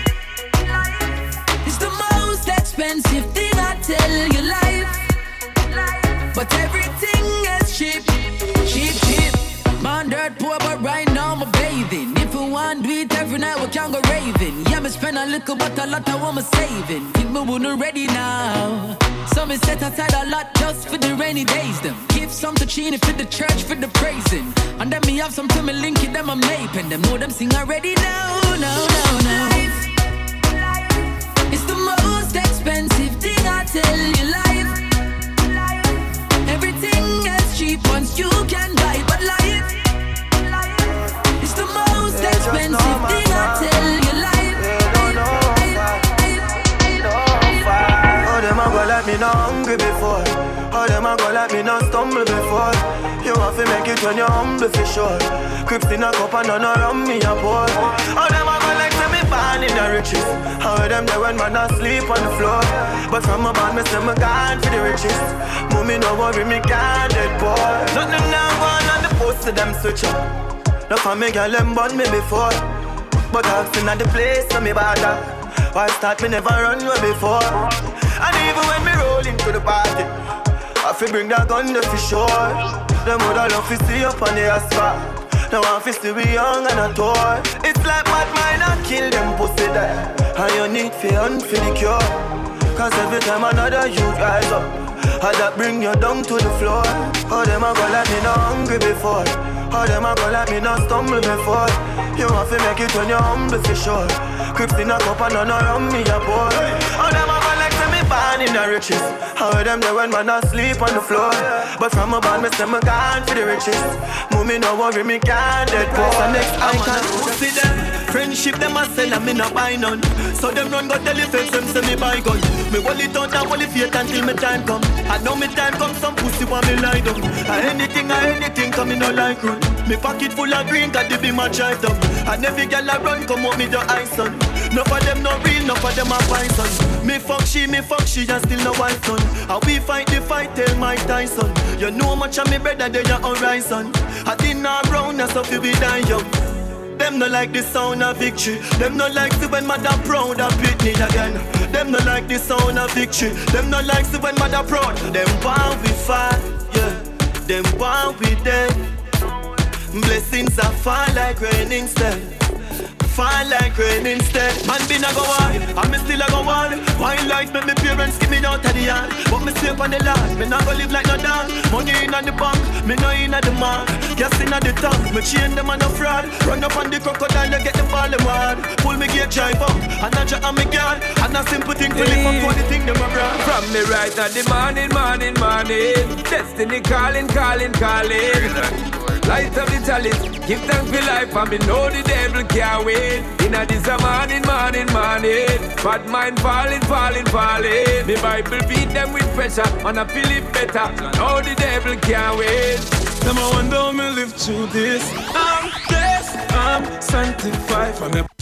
it's the most expensive thing I tell you. Life, but everything is cheap, cheap, cheap. Man, dirt poor, but right now I'm want do it every night, we can go raving. Yeah, me spend a little, but a lot I want me saving. Think me wouldn't ready now. So me set aside a lot just for the rainy days. Them give some to Chini for the church for the praising, and then me have some to me link it them mape, and them know them sing already. now, no, no, no. It's the most expensive thing I tell you, hungry before? How them a go like me not stumble before? You want to make it when you're humble for sure. Crips in a cup and none around me a pour. How them a go like say me born in the riches? How them there when man asleep on the floor? But from a band me say me gone for the riches. Mommy no worry me can't dead poor. Nothing now go on the post to them switch up. No for me girl them born me before. But asking at the place so me bother. Why start me never run away before? And even when me roll into the party, I fi bring that gun for sure. Them woulda love to see up on the asphalt. Now I fi still be young and a toy. It's like mad mind and kill them pussy there. And you need fi hunt for the cure. Cause every time another youth rise up, I that bring you down to the floor. How them a go like me not hungry before? How them a go like me not stumble before? You want to make it when you're humble for sure. Crips in a cup and none around me a pour. How them a born in the riches? How them there when man asleep on the floor? But from a band me say me gone for the riches. Mommy no worry me can't dead poor. Next I can see them. Friendship them a sell and me no buy none. So them run go tell the fakes them say me buy gun. Me it out and it faith until me time come. I know me time come some pussy want me lie down. And anything or anything come me no like run. Me pocket full of green got the be my drive down. And every girl I run come out me the ice on. No for them no real, no for them a python. Me fuck she, me fuck she, and still no wife son. And we fight the fight, tell Mike Tyson. You know much of me better than your horizon. I didn't know round, how you be dying young. Them no like the sound of victory. Them no like to when mother proud of Britney again. Them no like the sound of victory. Them no like to when mother proud. Them want we fight, yeah. Them want we dead. Blessings are fall like rain instead. Fall like rain instead. Man been a go on, and me still a go on. Wine life make me parents give me out of the yard. But me sleep on the land, me not go live like no dog. Money in the bank, me no in the mark. Gas in the tank, me chain them on the fraud. Run up on the crocodile, you get the ball them hard. Pull me gear drive up, and I jack on me guard. And a simple thing for live up for the thing them a brand. From me right at the morning, morning, morning. Destiny calling, calling, calling. Light up the chalice, give thanks for life, and me know the devil can't win. Inna this a morning, morning, morning. Bad mind falling, falling, falling. Me Bible beat them with pressure, and I feel it better. Know the devil can't win. I wonder how me live through this. I'm blessed, I'm sanctified from the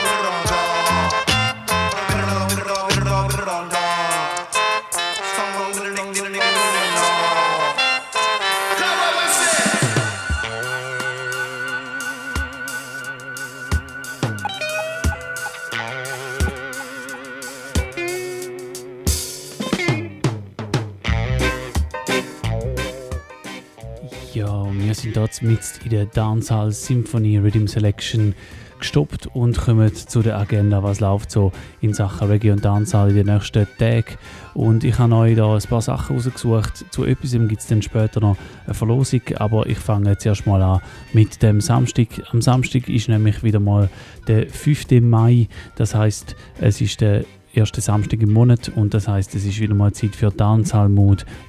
Ja, wir sind dort mit in der Dancehall Symphony Rhythm Selection gestoppt und kommen zu der Agenda, was läuft so in Sachen Reggae und Dancehall in den nächsten Tagen. Und ich habe euch da ein paar Sachen rausgesucht. Zu etwas gibt es dann später noch eine Verlosung, aber ich fange jetzt erstmal an mit dem Samstag. Am Samstag ist nämlich wieder mal der 5. Mai, das heißt, es ist der ersten Samstag im Monat und das heißt, es ist wieder mal Zeit für Dancehall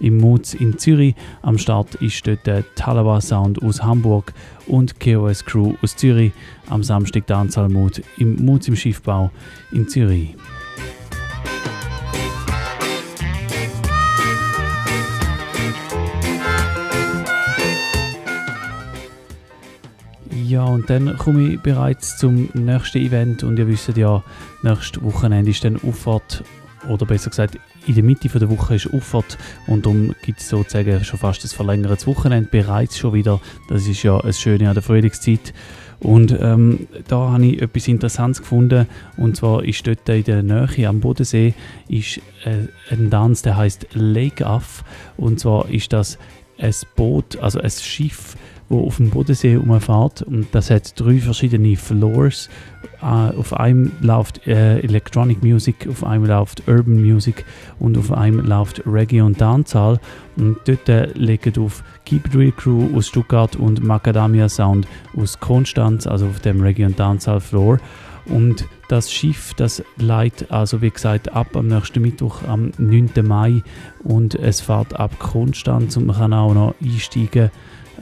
im Moods in Zürich. Am Start ist dort der Talawa Sound aus Hamburg und KOS Crew aus Zürich. Am Samstag Dancehall im Moods im Schiffbau in Zürich. Ja, und dann komme ich bereits zum nächsten Event und ihr wisst ja, nächstes Wochenende ist dann Auffahrt, oder besser gesagt, in der Mitte der Woche ist Auffahrt und darum gibt es sozusagen schon fast ein verlängertes Wochenende bereits schon wieder. Das ist ja das Schöne an der Frühlingszeit. Und ähm, da habe ich etwas Interessantes gefunden. Und zwar ist dort in der Nähe am Bodensee ist, äh, ein Tanz, der heißt Lake Off. Und zwar ist das ein Boot, also ein Schiff, wo auf dem Bodensee umfährt. Und das hat drei verschiedene Floors. Uh, auf einem läuft äh, Electronic Music, auf einem läuft Urban Music und auf einem läuft Reggae und Dancehall. Und dort äh, legen auf Keep Real Crew aus Stuttgart und Macadamia Sound aus Konstanz, also auf dem Reggae und Dancehall Floor. Und das Schiff, das leitet also wie gesagt ab am nächsten Mittwoch am 9. Mai und es fährt ab Konstanz und man kann auch noch einsteigen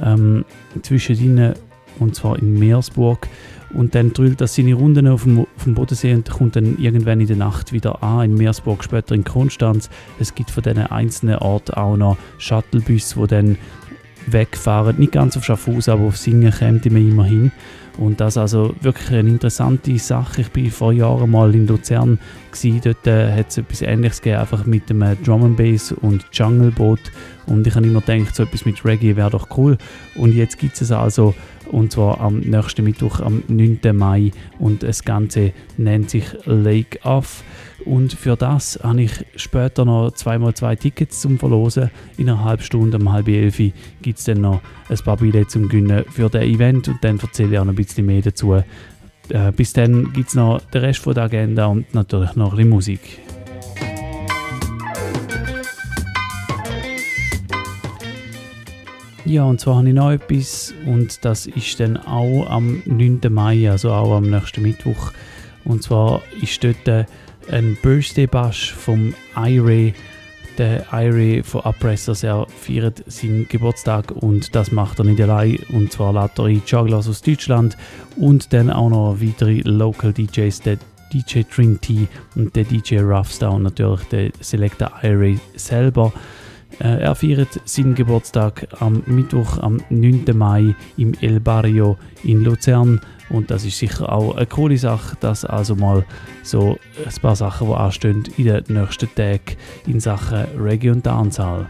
ähm, zwischendrin und zwar in Meersburg und dann drüllt das seine Runden auf dem, auf dem Bodensee und kommt dann irgendwann in der Nacht wieder an in Meersburg, später in Konstanz. Es gibt von diesen einzelnen Orten auch noch Shuttlebus, die dann wegfahren, nicht ganz auf Schaffhausen, aber auf Singen kommt man immerhin. Und das also wirklich eine interessante Sache. Ich war vor Jahren mal in Luzern, gewesen. dort äh, hat es etwas ähnliches gegeben, einfach mit dem äh, Drum and Bass und Jungle Boat. Und ich habe immer gedacht, so etwas mit Reggae wäre doch cool. Und jetzt gibt es also und zwar am nächsten Mittwoch, am 9. Mai. Und das Ganze nennt sich Lake Off. Und für das habe ich später noch zweimal zwei Tickets zum Verlosen. In einer halben Stunde, um halb elf, gibt es dann noch ein paar Billets zum Gönnen für das Event und dann erzähle ich auch noch ein bisschen mehr dazu. Äh, bis dann gibt es noch den Rest der Agenda und natürlich noch ein bisschen Musik. Ja, und zwar habe ich noch etwas und das ist dann auch am 9. Mai, also auch am nächsten Mittwoch. Und zwar ist dort ein Birthday Bash vom IRA. Der IRA von Uppressors, er feiert seinen Geburtstag und das macht er nicht allein. Und zwar lädt er Jugglers aus Deutschland und dann auch noch weitere Local DJs, der DJ Trinity und der DJ Roughstar und natürlich der Selector IRA selber. Äh, er feiert seinen Geburtstag am Mittwoch, am 9. Mai im El Barrio in Luzern. Und das ist sicher auch eine coole Sache, dass also mal so ein paar Sachen, die anstehen in den nächsten Tagen in Sachen Reggae und Dancehall.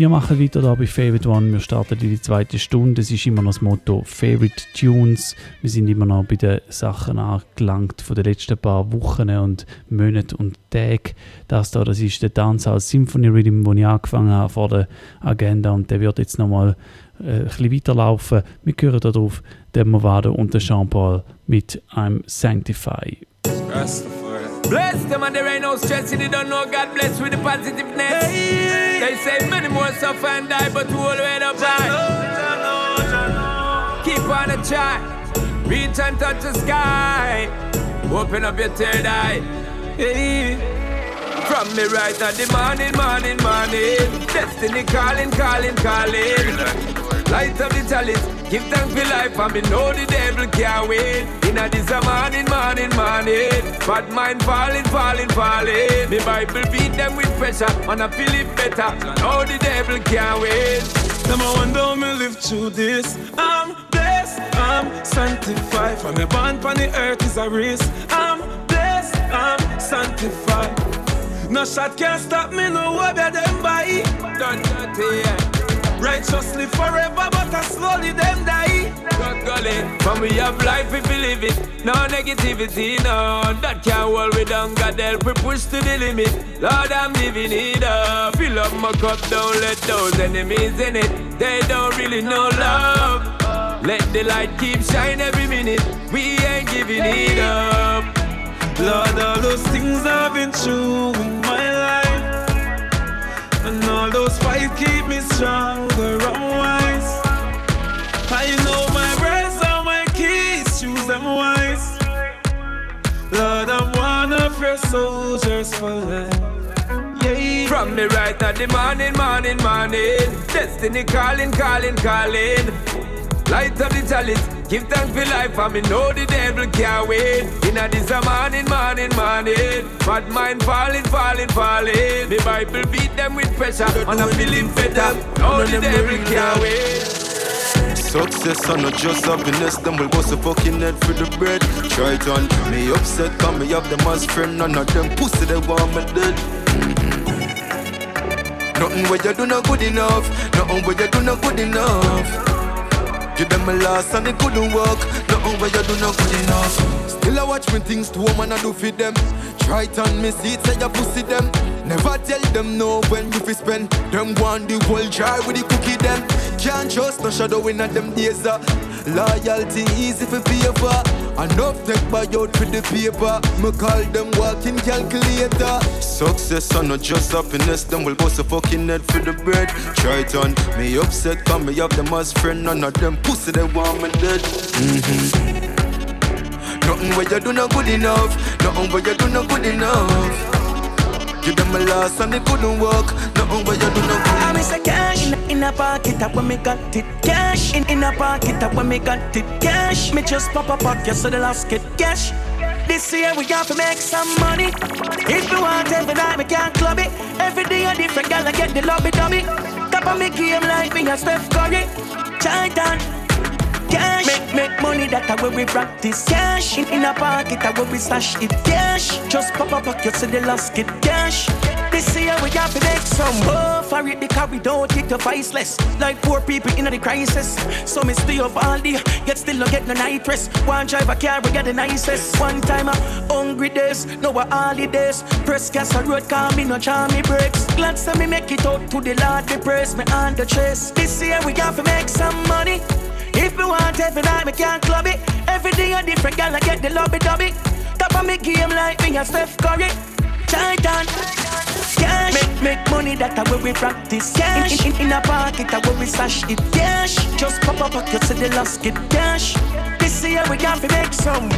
Wir machen weiter da bei Favorite One. Wir starten in die zweite Stunde. Es ist immer noch das Motto Favorite Tunes. Wir sind immer noch bei den Sachen angelangt von den letzten paar Wochen und Monaten und Tagen. Das da, das ist der Dancehall Symphony Rhythm, den ich angefangen habe vor der Agenda und der wird jetzt nochmal äh, ein bisschen weiterlaufen. Wir hören darauf den Movado und den Jean-Paul mit I'm Sanctify. Bless them and there ain't no stress, they don't know God bless with the positiveness. They say many more suffer and die, but who will wait up high? Keep on a try, reach and touch the sky. Open up your third eye. Hey. From me right at the morning, morning, morning. Destiny calling, calling, calling. Light up the chalice, give thanks for life, and me know the devil can't wait. In a this a morning, morning, morning. Bad mind falling, falling, falling. Me Bible beat them with pressure, and I feel it better. Know the devil can't. Them I wonder how me live through this. I'm blessed, I'm sanctified. From me born on the earth is a risk. I'm blessed, I'm sanctified. No shot can't stop me, no way than by. Done dirty, yeah. Righteously forever, but I slowly them die. God golly, when we have life, we believe it. No negativity, no, that can't hold we down. God help we push to the limit. Lord, I'm living it up. Fill up my cup, don't let those enemies in it. They don't really know love. Let the light keep shine every minute. We ain't giving it up. Lord, all those things I've been through in my life. And all those fights keep me stronger and wise. I know my breath are my keys, choose them wise. Lord, I'm one of your soldiers for life. From me right at the morning, morning, morning. Destiny calling, calling, calling. Light up the chalice, give thanks for life, and me know the devil can't wait. In a this a morning, morning, morning. Bad mind falling, falling, falling. Me Bible beat them with pressure, and I'm feeling better. Know the devil can't wait. Success and not just happiness, them will bust a fucking head for the bread. Try it on me upset, come me up them as friend, none of them pussy they want me dead. Mm-hmm. Nothing where you do not good enough, nothing where you do not good enough. Give them a loss and it couldn't work. Nothing where you do not good enough. Still I watch me things to woman I do for them. Try on me see it say you pussy them. Never tell them no when you fi spend. Them want the whole jar with the cookie them. Can't trust no shadow in them days. Uh. Loyalty easy for paper. Enough take buy out for the paper. Me call them walking calculator. Success and not just happiness. Them will bust a fucking head for the bread. Try on me upset, come me have them as friend. None of them pussy they want me dead. Mm-hmm. Nothing where you do not good enough. Nothing where you do not good enough. Give them a loss and it couldn't work. Nothing where you do not good enough. I miss a cash in, in a pocket that when me got it. Cash in, in a pocket that when me got it. Cash me just pop a pocket so the last get cash. This year we got to make some money. If you want every night, we can't club it. Every day a different gal, I get the lobby dubby. Top of me game like me a Steph Curry. Titan. Cash, make make money that I where we practice. Cash in, in a pocket that where we stash it. Cash, just pop up pocket so the last get cash. This year we have to make some oh, more oh, for it because we don't take the viceless. Like poor people in the crisis. So me stay up all day, yet still not get no night rest. One drive a car, we get the nicest. One time a hungry days, no a holidays. Press gas a road, call me no charm me breaks. Glad to me make it out to the Lord, the praise me on the chase. This year we have to make some money. If me want every night, me can't club it. Every day a different gal, I get the lobby dubby. Top of me game like me a Steph Curry. Titan. Cash, make, make money that I will we practice. Cash, in, in, in a pocket that will we stash it. Cash, just pop up pocket so the last get cash. This year we got to make some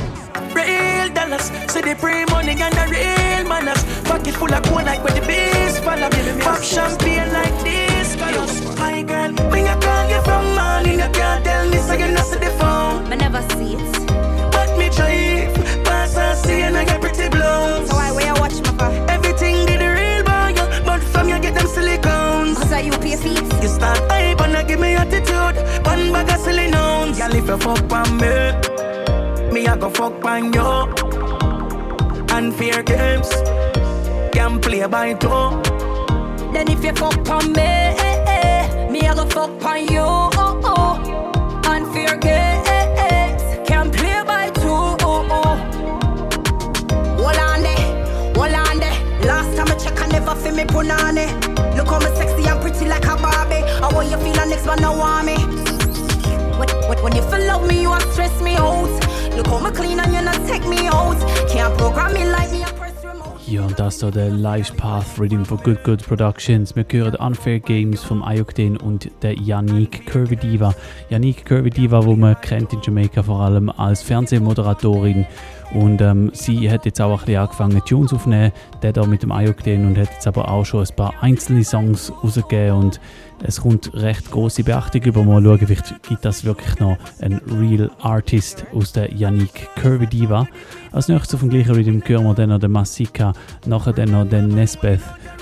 real dollars. See the pre money and the real manners. Pocket full of gold like where the bees me. Pop champagne like this. My girl, me a call you from morning, you can't tell me so you not see the phone. I never see it. But me drive, pass and see and I get pretty blown. So where you watch my car? Everything did the real boy, yeah. but from you get them silicones. Cause I you pay feet. You start hype and I give me attitude. One bag of silly nouns. Girl, if you fuck on me, me I go fuck on you. Unfair games, can play by two. Then if you fuck on me, I go fuck on you. Oh, oh. Unfair games, Can't play by two. Oh, oh. On there. Last time I check, I never feel me punani. Look how me sexy and pretty like a Barbie. I want you feel the next one, no want me. When, when, when you feel love me, you want stress me out. Look how me clean and you not take me out. Can't program me like me. Ja, und das hier der Live Path Rhythm von Good Good Productions. Wir hören Unfair Games vom Ayokden und der Yannick Curvy Diva. Yannick Curvy Diva, wo man kennt in Jamaika vor allem als Fernsehmoderatorin. Und ähm, sie hat jetzt auch ein bisschen angefangen, Tunes aufzunehmen, der da mit dem Ayokden und hat jetzt aber auch schon ein paar einzelne Songs rausgegeben und es kommt recht große Beachtung über. Mal schauen, vielleicht gibt das wirklich noch ein Real Artist aus der Yannick Curvy Diva. Als nächstes auf dem gleichen Rhythm hören wir dann noch den Masika, nachher dann noch den Nesbeth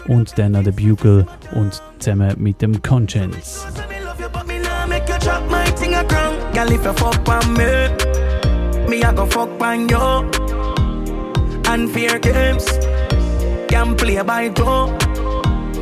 und dann noch den Bugle und zusammen mit dem Conscience. Me nah make you drop my thing a ground. Girl, if you fuck on me, me I go fuck on you. Unfair games, can play by two.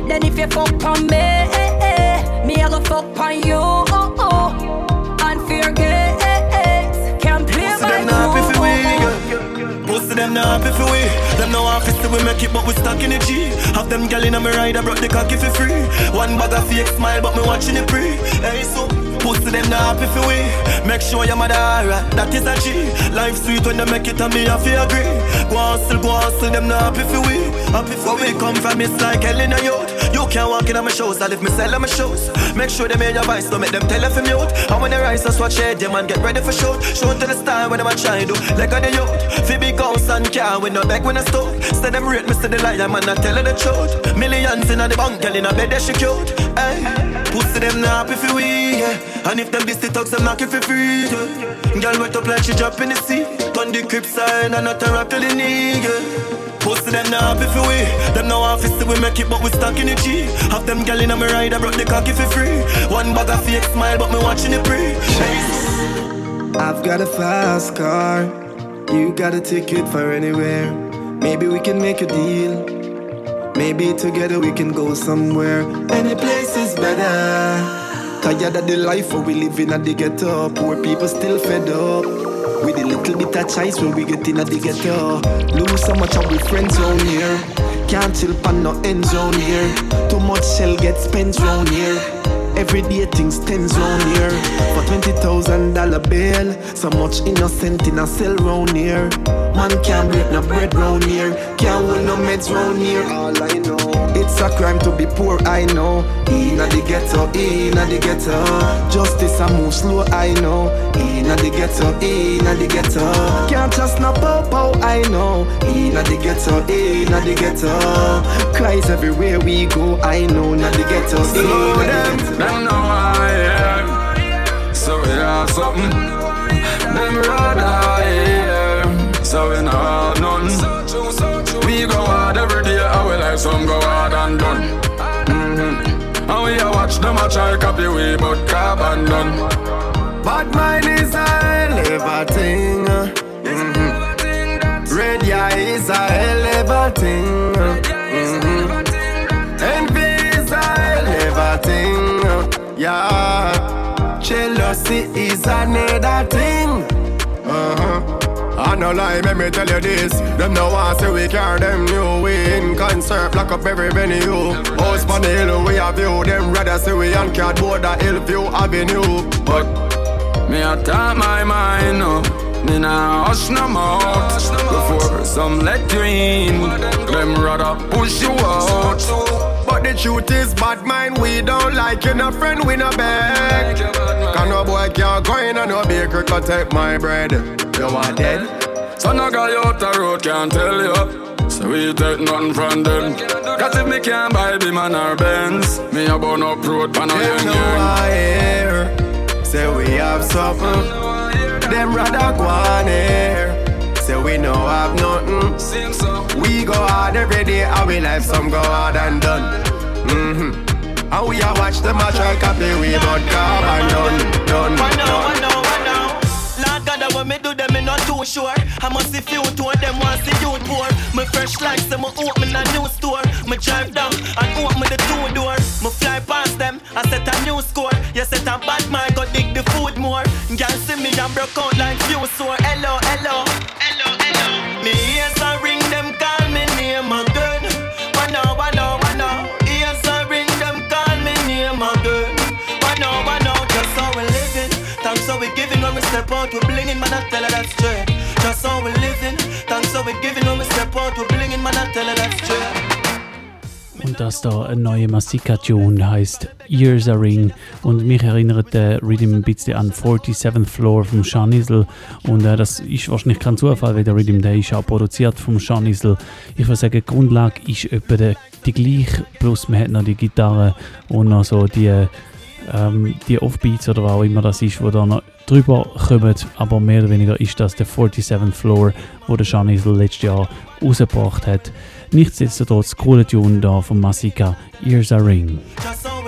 Then if you fuck on me, eh, eh, me I go fuck on you. Oh, oh. Unfair games, can play Pussy by them happy for we, two. yeah. Pussy them not happy for we. Them no office till we make it, but we stuck in the G. Have them gal in a me ride, I brought the cocky for free. One bag of fake smile, but me watching it pre. Hey, so pussy them not happy for we. Make sure your mother alright, that is a G. Life sweet when they make it, and me have to agree. Go still go still them not happy for we. Happy for we come from, it's like hell in a youth. You can't walk in on my shows, I live me sell on my shows. Make sure them hear your voice, don't make them tell if you mute. And when they rise, just watch it, them and get ready for shoot. Show to the style when them a do. Like on the youth, fi big house and car, with no back when I stove. Say them rate me, say the liar, man, I tell her the truth. Millions in the bank, girl in a bed, that she cute. Hey, Pussy them not happy for we, yeah. And if them beastie thugs, them knock it for free, yeah. Girl wet up like she drop in the sea. Turn the crib side and not a rock to the knee, yeah. Pussy them not happy for we. Them now office we make it, but we stuck in the G. Have them gal in a me ride, I brought the cocky for free. One bag of fake smile, but me watching it pre. I've got a fast car. You got a ticket for anywhere. Maybe we can make a deal. Maybe together we can go somewhere. Any place is better. Tired of the life where we live in at the ghetto. Poor people still fed up. With a little bit of choice when we get in at the ghetto. Lose so much of we friends round here. Can't chill pan no end zone here. Too much shell get spent round here. Every day things tens round here. For twenty thousand dollar bill, so much innocent in a cell round here. Man can't break no bread round here. Can't hold no meds round here. All I know, it's a crime to be poor. I know. Inna the ghetto, inna the ghetto. Justice a move slow. I know. Inna the ghetto, inna the ghetto. Can't just no pow pow. I know. Inna the ghetto, inna the ghetto. Cries everywhere we go. I know. Inna the ghetto, Slow inna the them, ghetto. them know I am. So we have something. Them rather hear. So we know have none. We go hard every day, and we like some go hard and done. Mm-hmm. And we a watch them a try copy we, but carbon done. Bad mind is a hell of a thing. Mhm. Red eye is a hell of a thing. Mhm. Envy is a hell of a thing. Yeah. Jealousy is another thing. Uh-huh. I no lie, let me tell you this. Them no want say we carry them new. We in concert, block up every venue. House on the hill, we have view. Them rather say we on cardboard, the Hillview Avenue. But me a talk my mind no. Me nah hush no mouth Before some let you in Them rather push you out But the truth is, bad mind, we don't like you, no friend, we no beg. Cause no boy can't go in and no baker can take my bread. You are dead? So no guy out the road can't tell you So we take nothing from them Cause if me can't buy the man or Benz Me a burn up road pan a young know young I hear. Say we have something. Them rather go on here. Say we no have nothing. We go hard every day, and we life some go hard and done. Mm-hmm. And we a watch them a try copy we, but carbon done, done, One now, done. one now, one now. Lord God, that when me do them, me not too sure. I must see few to them want see you poor. Me fresh like say me open a new store. Me drive down and open the two door. Me fly past them, I set a new score. You set a bad mind, go dig the food more. Girl see me and broke out like few sore. Hello, hello. I tell her that's straight. Just how we living. Thanks how we giving when step out, we blinging, man, I tell her that's straight. Und das da eine neue Mastika-Tune heißt Years a Ring und mich erinnert der Rhythm ein bisschen an 47th Floor vom Shanisel und äh, das ist wahrscheinlich kein Zufall, weil der Rhythm der ist auch produziert vom Shanisel. Ich würde sagen, die Grundlage ist etwa der, die gleiche, plus man hat noch die Gitarre und noch so die, ähm, die Offbeats oder was auch immer das ist, wo da noch drüber kommen, aber mehr oder weniger ist das der 47th Floor, wo der Shanisel letztes Jahr rausgebracht hat. Nichtsdestotrotz, coole Tune da von Masika, Ears a Ring. Just how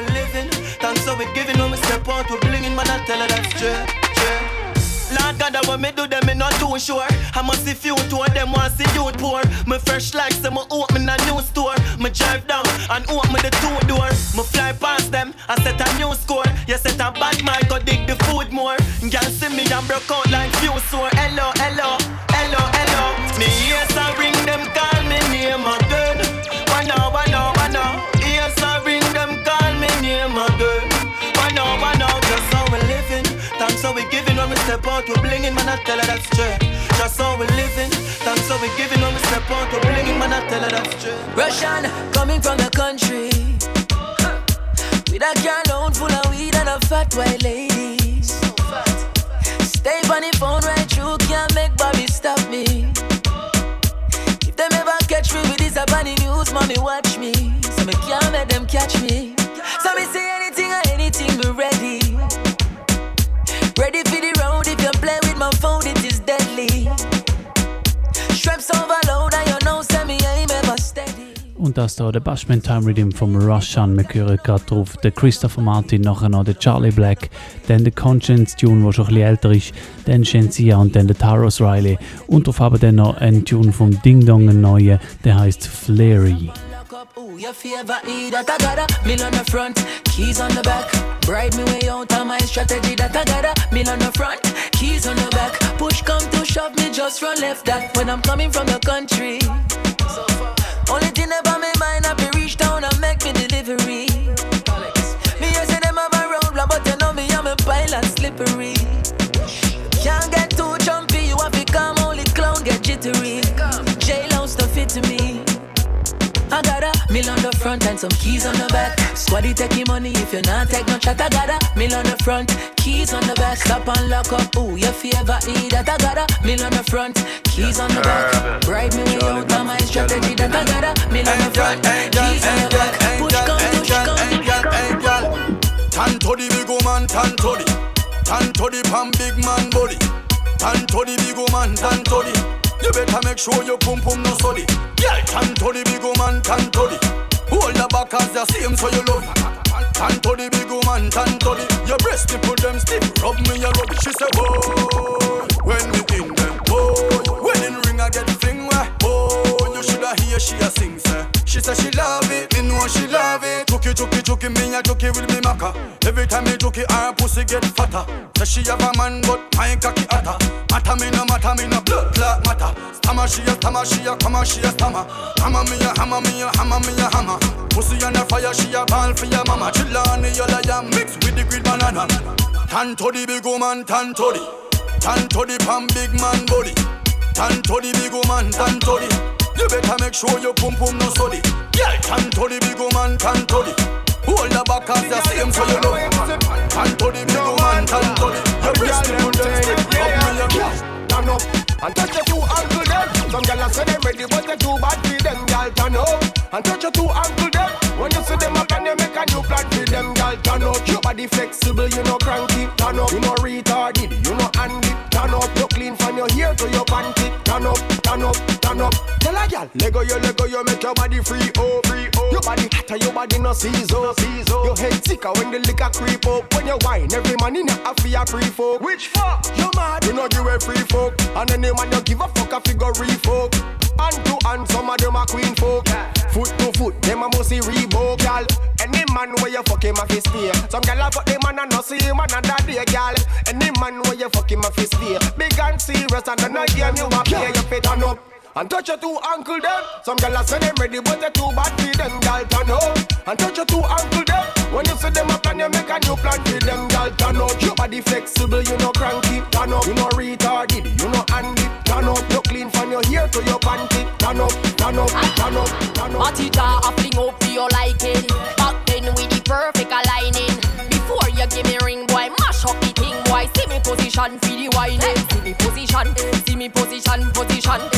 When me do them, me not too sure. I must see few to them want see you poor. Me fresh like say me open a new store. Me drive down and open the two door. Me fly past them, I set a new score. You set a bad mind, go dig the food more. Girl see me and broke out like few sore. Hello, hello, hello, hello. Me ears step out, we blinging, man, I tell her that's true. Just how we living. Thanks how we giving when we step out, we blinging, man, I tell her that's true. Russian coming from the country with a load full of weed and a fat white lady. Stay on the phone right through, can't make Bobby stop me. If them ever catch me with this up on the news, mommy watch me. So me can't make them catch me. So me say anything. Or anything, be ready. Ready for the road. If you play with my phone, it is deadly. Straps overload, and you know, send me aim ever steady. Und das da der Bashment Time Rhythm vom Rushan. Wir hören gerade drauf den Christopher Martin, nachher noch der Charlie Black, dann der Conscience Tune, der schon ein bisschen älter ist, dann Shenzia und dann der Taros Riley. Und drauf haben dann noch ein Tune vom Ding Dong, ein neuer, der heißt Flary. Ooh, your favor E that I gotta. Mill on the front, keys on the back. Bribe me way out of my strategy that I gotta. Mill on the front, keys on the back. Push come to shove me just run left that. When I'm coming from the country. Only thing about me mind I be reach down and make me delivery. Me I say them have a roadblock but you know me I'm a pilot slippery mill on the front and some keys on the back. Squaddy taking money if you not take no chat. I got a mill on the front, keys on the back. Stop and lock up. Ooh, your favor E that I got a mill on the front, keys on the back. Bribe me way out of my strategy that I got a mill on the front, keys on the back. Push come, push come, push come. Tan to the big woman, tan to the Tan to the pan big man body Tan to the big woman, tan to the You better make sure your pum pum no study Yeah, tan to the big woman, tan to the Hold the back as the same so you love Tan to the big woman, tan to the Your breast nipple them stiff. Rub me a rub She say whoa When we in them Whoa Wedding ring I get fling where? Whoa You shoulda hear she a sing say She say she love it. Me know she love it. Chucky chucky chucky Me a chucky with me maca. Every time me chucky her pussy get fatter. Say she have a man but my cocky hotter. Matter me no matter me no blood clot matter. Stammer she a stammer she a come she a stammer. Hammer me a hammer me a hammer me a hammer. Pussy on the fire she a ball for your mama. Chill on the yellow yam mix with the green banana. Tan to the big woman tan to the Tan to the pan big man body Tan to the big woman tan to the You better make sure your pum pum no study Yeah, tan to the big woman tan to the Hold the back as the same so you know Tan to the big woman tan to the Your breast nipple them stiff Up me your girl Turn up and touch your two ankle them. Some gyal say them ready, but they too bad for them. Gyal turn up and touch your two ankle them. When you see them up and you make a new plan for them. Gyal turn up, your body flexible, you know cranky. Turn up, you know retarded, you know handy. Turn up, clean from your hair to your panty. Turn up, turn up, turn up. Tell a gyal, Lego you, Lego you, make your body free, oh, free. Your body hotter, your body no season. Your head sicker when the liquor creep up. When you wine, every man in your happy a free folk. Which fuck? You mad? You know you a free folk. And any man you give a fuck a figure folk. Hand to hand, some of them a queen folk. Foot to foot, them a must see Reebok, gal. Any man where you fuck him a fist fear. Some gal a fuck man and not see him another day, gal. Any man where you fuck him a fist fear. Big and serious and then I game you a play your fit on up. And touch your two ankle them. Some gal a say them ready, but they too bad for them. Gal turn up and touch your two ankle them. When you see them up and you make a new plan for them. Gal turn up, your body flexible, you know cranky. Turn up, you know retarded, you know handy. Turn up, you clean from your hair to your panty. Turn up, turn up, turn up, turn up. Matita a fling up for your liking. Back then with the perfect aligning. Before you give me ring, boy, mash up the thing, boy. See me position for the whining. See me position, see me position, position.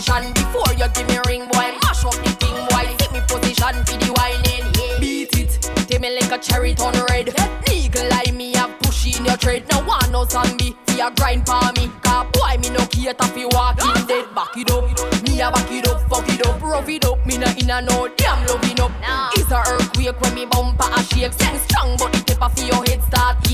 Position. Before you give me ring, boy, mash up the thing, boy. See me position for the whining. Beat it, take me like a cherry turn red. Eagle eye me a push in your tread. No one no zombie, fi a grind for me. Cause boy me no cater fi walking dead. Back it up, me a back it up, fuck it up, rough it up. Me no in a no damn loving up. It's a earthquake when me bumper a shake. Sing strong but the tip of your head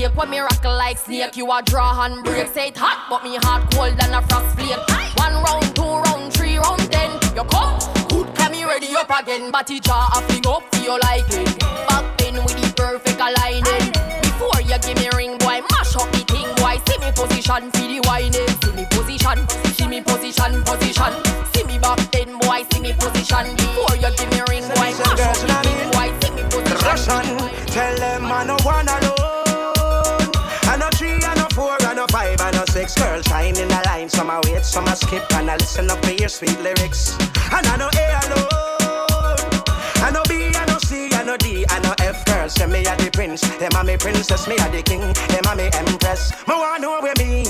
ache. When me rock like snake, you a draw and break. Say it hot but me heart cold than a frost flake. One round, two round, three round, ten. You come, good, can me ready up again. Body jaw a fling up for your liking. Back then with the perfect aligning. Before you give me ring, boy, mash up the thing, boy. See me position for the whining. See me position, see me position, position. See me back then, boy. See me position. Before you give me ring, boy, mash up the thing, boy. See me position. Russian, tell them I no one six. Girls shine in the line, some I wait, some I skip, and I listen up to your sweet lyrics. And I no A alone. I no B, I no C, I no D, I no F. Girls say me a the prince, them a me princess, me a the king, them a me empress. Me want know where me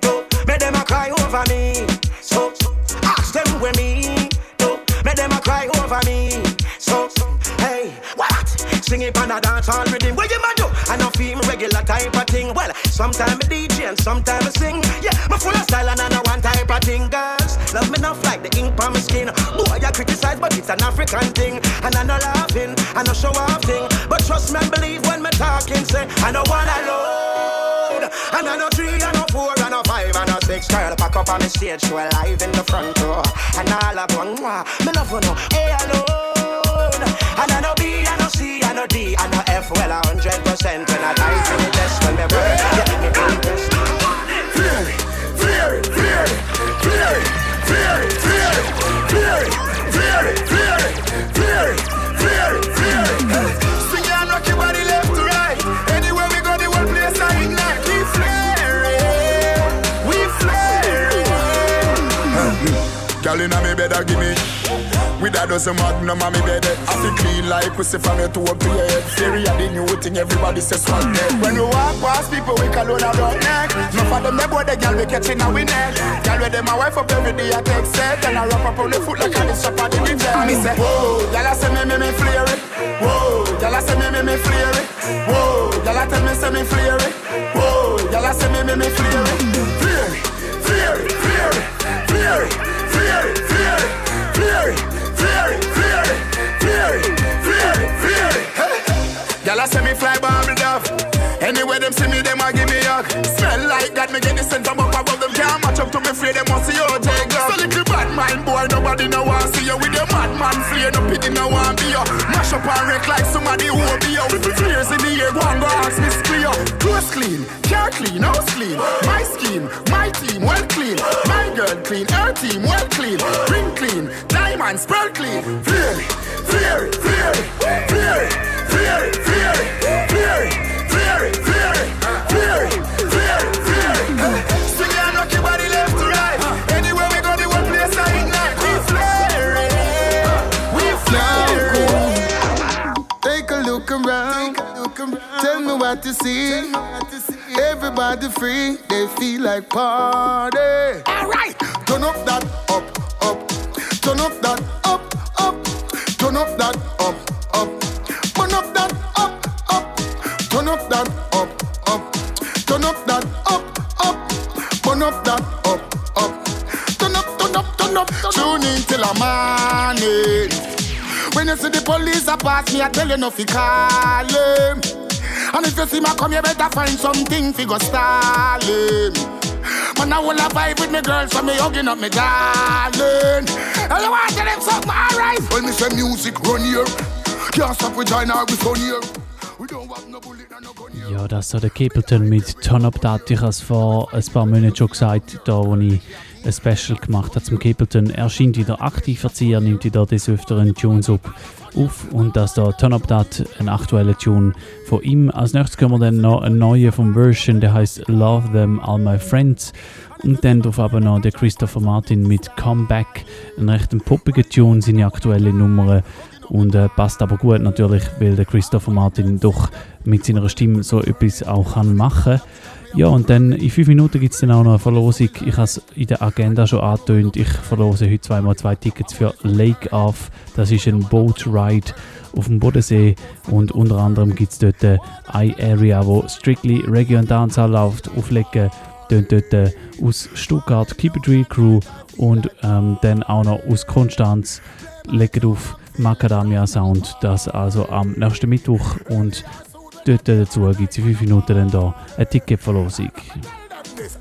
do, make them a cry over me. So ask them where me do, make them a cry over me. So? Sing it man a dance all rhythm. What you man do? I know feel regular type of thing. Well, sometimes I DJ and sometimes I sing. Yeah, my full of style and I know one type of thing. Girls, love me enough like the ink on my skin. Boy, I criticize, but it's an African thing. And I know laughing, I know show off thing. But trust me and believe when me talking, say, I know one alone. And I know three, I know four, I know five, I know six. Girl, pack up on the stage, show live in the front row. And all of one, me love you know, hey, alone. And I know B, I know C, I know D, I know F, well, a hundred percent. When I die to the test, when me work, yeah, me do the best. Fear it, fear it, fear it, fear it, fear it, fear it, fear it, fear it, fear it, fear it, fear it, fear it. Swing and rock your body left to right. Anywhere we go, the whole place I ignite. We flaring, we flaring. Girl inna me bed, give me. With a dozen magnum on me bed I feel clean like pussy from your toe up to your head Theory of the new thing, everybody says swag neck When we walk past people, we call on a broad neck Enough of them, they boy, the girl we catching we neck Girl with them, my wife up every day, I take set And I wrap up on the foot like a this shop at the reject Me say, whoa, girl I say me, me, me flare it. Whoa, girl I say me, me, me flare it. Whoa, girl I tell me, say me flare it. Whoa, girl I say me, me, me flare it Flare it, flare it, flare it, flare it, flare it, flare it, Y'all say me fly bubble duff. Anywhere them see me, them a give me hug. Smell like that, me get the scent from up above them. Can't match up to me, fear them must see you take up. So little bad mind boy, nobody no want see you with your madman flare. No pity no want be you. Mash up and wreck like somebody who be you. Flares in the air, go and go ask me squeal. Clothes clean, car clean, house clean. My scheme, my team, well clean. My girl clean, her team, well clean. Ring clean, diamond, spread clean. Fear it, fear it, Fury, left to we go, the one place I ignite. We. Take a look around. Tell me what you see. Everybody free, they feel like party. All right, turn up that up, up. Turn up that up, up. Turn up that you see the police a pass me, I tell you no fi call them. And if you see me come, you better find something fi go stalling. Man, I wanna vibe with me girls, so me hugging up me darling. And you want to them something, alright? When me say music run here, can't stop with here. We gun here. Ja, das ist der Capleton mit Turn Up Dat. Ich habe es vor ein paar Monaten schon gesagt, da wo ich ein Special gemacht habe zum Capleton. Er scheint wieder aktiv verziehen, nimmt wieder des Öfteren Tunes up, auf und dass der Turn Up Dat ein aktueller Tune von ihm. Als nächstes können wir dann noch einen neuen vom Version, der heißt Love Them All My Friends. Und dann drauf aber noch der Christopher Martin mit Comeback, ein recht poppiger Tune, seine aktuelle Nummer. Und äh, passt aber gut natürlich, weil der Christopher Martin doch mit seiner Stimme so etwas auch kann machen Ja, und dann in fünf Minuten gibt es dann auch noch eine Verlosung. Ich habe es in der Agenda schon angetönt. Ich verlose heute zweimal zwei Tickets für Lake Off. Das ist ein Boat Ride auf dem Bodensee. Und unter anderem gibt es dort eine Area, wo strictly Reggae und läuft. Auflegen tönt dort äh, aus Stuttgart Keep It Real Crew und ähm, dann auch noch aus Konstanz legen auf Macadamia Sound. Das also am nächsten Mittwoch und dort dazu gibt es in 5 Minuten dann da eine Ticketverlosung.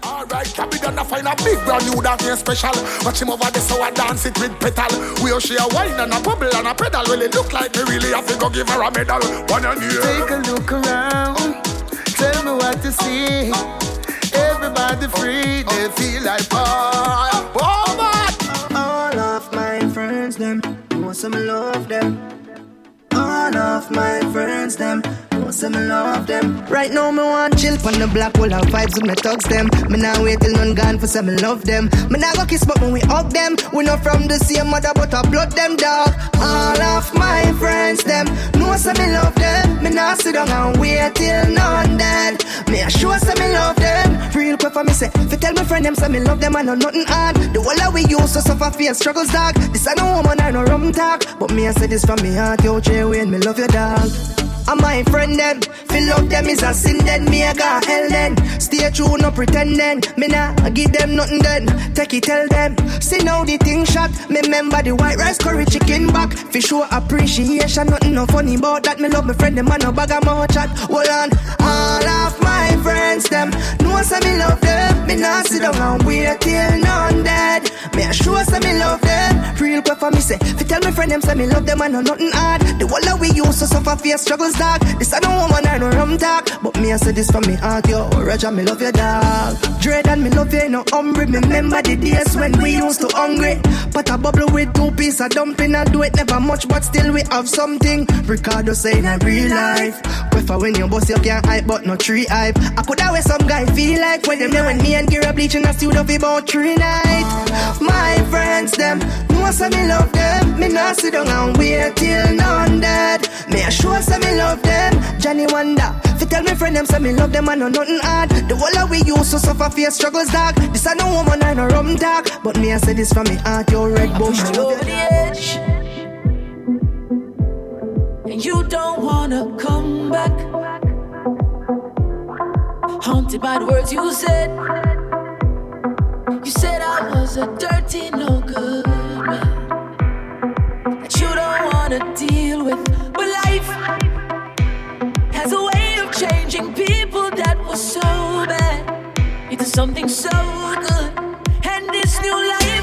Alright, Cabby done a find a big brand new ain't special. Watch him over there, so I dance it with petal. We all share wine and a bubble and a pedal. Well, it look like me really have to go give her a medal. One and Take a look around. Tell me what you see. Everybody free, they feel like oh, oh man. All of my friends, them, know some love them. All of my friends, them, some love them. Right now, me want chill on the black wall, have vibes with me thugs them. Me now wait till none gone for some love them. Me now go kiss, but when we hug them, we not from the same mother, but I blood them dog. All of my friends, them, know some me love them. Me now sit down and wait till none dead. Me a show some me love them. Real quick for me say, fi tell my friend them say me love them and know nothing hard. The whole of we used to suffer fear struggles dog. This I no woman I no rum talk, but me I say this from me heart, yo, Jay Wayne, me love your dog. And my friend them, feel love them is a sin then. Me I got hell then. Stay true, no pretending. Me nah give them nothing then. Take it, tell them. See now the thing shot. Me remember the white rice curry chicken back. For sure appreciation, nothing no funny about that. Me love my friend them, man no bag of more chat. Hold on, all of my friends them know say me love them. Me nah sit down and wait till none dead. Me a sure say me love them. Real quick for me say, fi tell my friend them say me love them and no nothing hard. The whole of we used to suffer fear struggles This I don't woman I no rum talk, but me I say this from me heart yo. Roger me love your dog. Dread and me love you no hungry. Me remember the days when we used to hungry. But a bubble with two piece of dumpling I do it never much, but still we have something. Ricardo saying in real life. Prefer when you boss you can't hype, but no tree hype. I could always some guy feel like when them there when me and Gira bleaching a studio for about three nights. My friends them know say me love them. Me not sit down and wait till none dead. Me a sure say me love them. Johnny Wonder. Fi tell me friend them say me love them and no nothing hard. The whole of we used to suffer fear struggles dark. This I no woman I no rum talk, but me I say this from me heart. Your red bush. over the edge. And you don't wanna come back. Haunted by the words you said. You said I was a dirty, no good man. That you don't wanna deal with. But life has a way of changing people that were so bad into something so good. And this new life,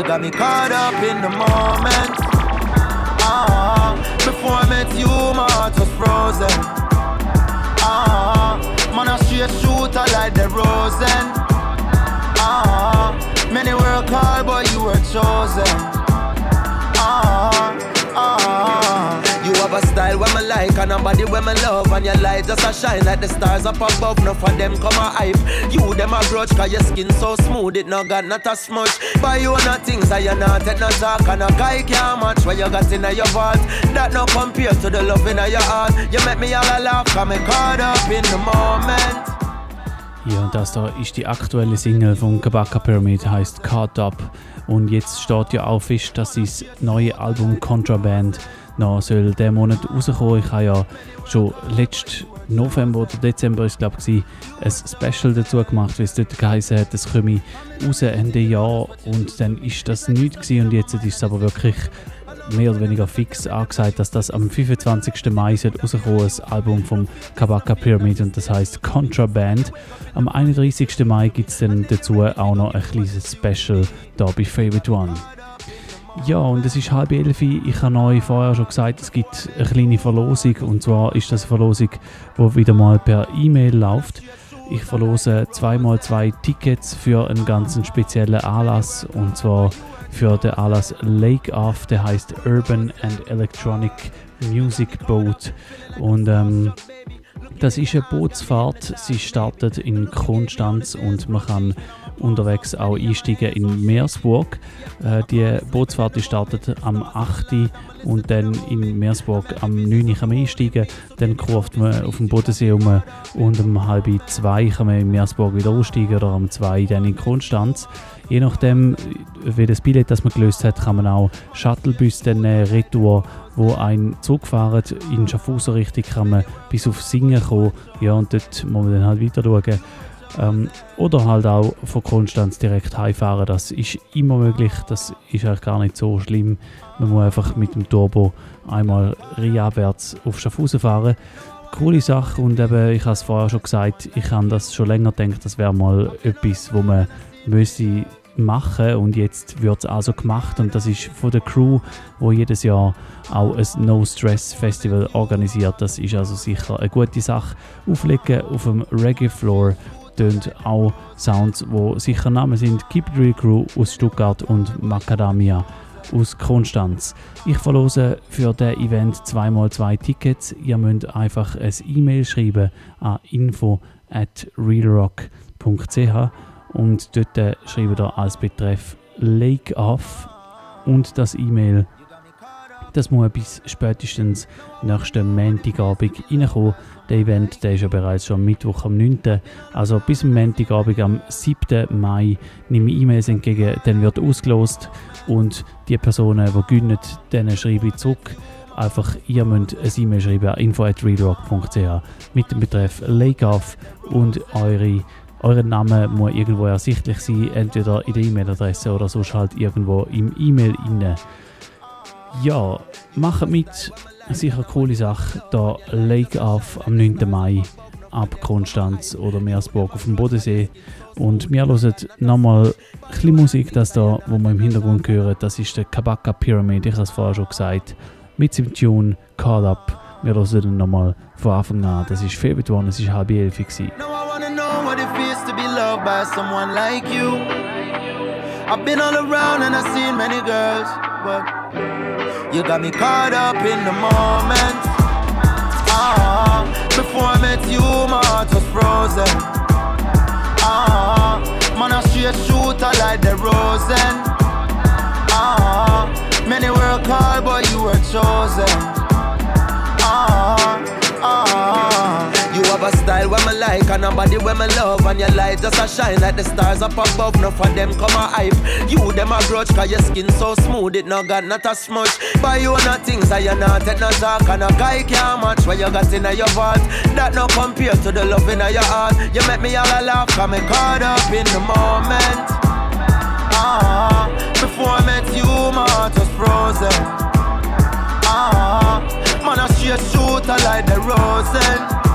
you got me caught up in the moment. Ah, before I met you, my heart was frozen. Ah, man, I straight shooter like the Rosen. Ah, many work hard, but you were chosen. Have a style when me like and a body when me love And your light just a shine like the stars up above. Enough for them come a hype. You them a grudge cause your skin so smooth It no got not a smudge Buy you no things and you not take no talk And a guy can't match what you got in your vault That no compare to the love in your heart. You make me all a laugh cause me caught up in the moment. Ja, und das da ist die aktuelle Single von Kabaka Pyramid, heißt Caught Up. Und jetzt steht ja auch fest, dass sein neue Album Contraband noch soll diesen Monat rauskommen. Ich habe ja schon letzten November oder Dezember ist glaube ich ein Special dazu gemacht, weil es dort geheißen hat, es komme raus Ende Jahr und dann ist das nichts gewesen und jetzt ist es aber wirklich mehr oder weniger fix angesagt, dass das am 25. Mai rauskommen das Album vom Kabaka Pyramid und das heißt Contraband. Am 31. Mai gibt es dann dazu auch noch ein kleines Special da bei Favorite One. Ja, und es ist halb elf. Ich habe euch vorher schon gesagt, es gibt eine kleine Verlosung. Und zwar ist das eine Verlosung, die wieder mal per E-Mail läuft. Ich verlose zweimal zwei Tickets für einen ganz speziellen Anlass. Und zwar für den Anlass Lake Off, der heißt Urban and Electronic Music Boat. Und ähm, das ist eine Bootsfahrt. Sie startet in Konstanz und man kann unterwegs auch einsteigen in Meersburg. Äh, die Bootsfahrt startet am 8. und dann in Meersburg am 9. kann man einsteigen. Dann kurft man auf dem Bodensee um und um halb zwei kann man in Meersburg wieder aussteigen oder um zwei dann in Konstanz. Je nachdem, wie das Billett das man gelöst hat, kann man auch Shuttlebus dann äh, retour, wo ein Zug fahren. In Schaffhausen Richtung kann man bis auf Singen kommen. Ja, und dort muss man dann halt weiter schauen. Ähm, oder halt auch von Konstanz direkt heimfahren. Das ist immer möglich. Das ist eigentlich gar nicht so schlimm. Man muss einfach mit dem Turbo einmal abwärts auf Schaffhausen fahren. Coole Sache und eben, ich habe es vorher schon gesagt, ich habe das schon länger gedacht, das wäre mal etwas, wo man müsste machen und jetzt wird es also gemacht und das ist von der Crew, wo jedes Jahr auch ein No Stress Festival organisiert. Das ist also sicher eine gute Sache. Auflegen auf dem Reggae Floor tönt auch Sounds, wo sicher Namen sind. Keep It Real Crew aus Stuttgart und Macadamia aus Konstanz. Ich verlose für das Event 2x2 Tickets. Ihr müsst einfach ein E-Mail schreiben an info at realrock.ch und dort schreibt ihr als Betreff Lake Off und das E-Mail. Das muss bis spätestens nächsten Montagabend reinkommen. Der Event der ist ja bereits schon Mittwoch am 9. Also bis am Montagabend am 7. Mai nehme ich E-Mails entgegen, dann wird ausgelost und die Personen, die gewinnen, denen schreibe ich zurück. Einfach, ihr müsst ein E-Mail schreiben an info.readrock.ch mit dem Betreff Lake Off und eure euer Name muss irgendwo ersichtlich sein, entweder in der E-Mail-Adresse oder sonst halt irgendwo im E-Mail inne. Ja, macht mit. Sicher eine coole Sache. Da Lake Off am 9. Mai ab Konstanz oder Meersburg auf dem Bodensee. Und wir hören nochmal ein bisschen Musik, das da, wo man im Hintergrund hört. Das ist der Kabaka Pyramid, ich habe es vorher schon gesagt. Mit dem Tune Call Up. Wir hören dann nochmal von Anfang an. Das ist Favorite One, es war halb elf. Gewesen. loved by someone like you. I've been all around and I've seen many girls, but you got me caught up in the moment. Ah, before I met you, my heart was frozen. Ah, man, a straight shooter like the Rosen. Ah, many were called, but you were chosen. Ah, ah. Have a style where me like and a body where me love. And your light just a shine like the stars up above. Enough of them come a hype. You them a grudge cause your skin so smooth It no got not a smudge Buy you not things and you not take no talk And a guy can't match what you got in your vault That no compare to the love in your heart. You make me all a laugh cause me caught up in the moment. Ah, before I met you my heart was frozen. Ah, man a straight shooter like the Rosen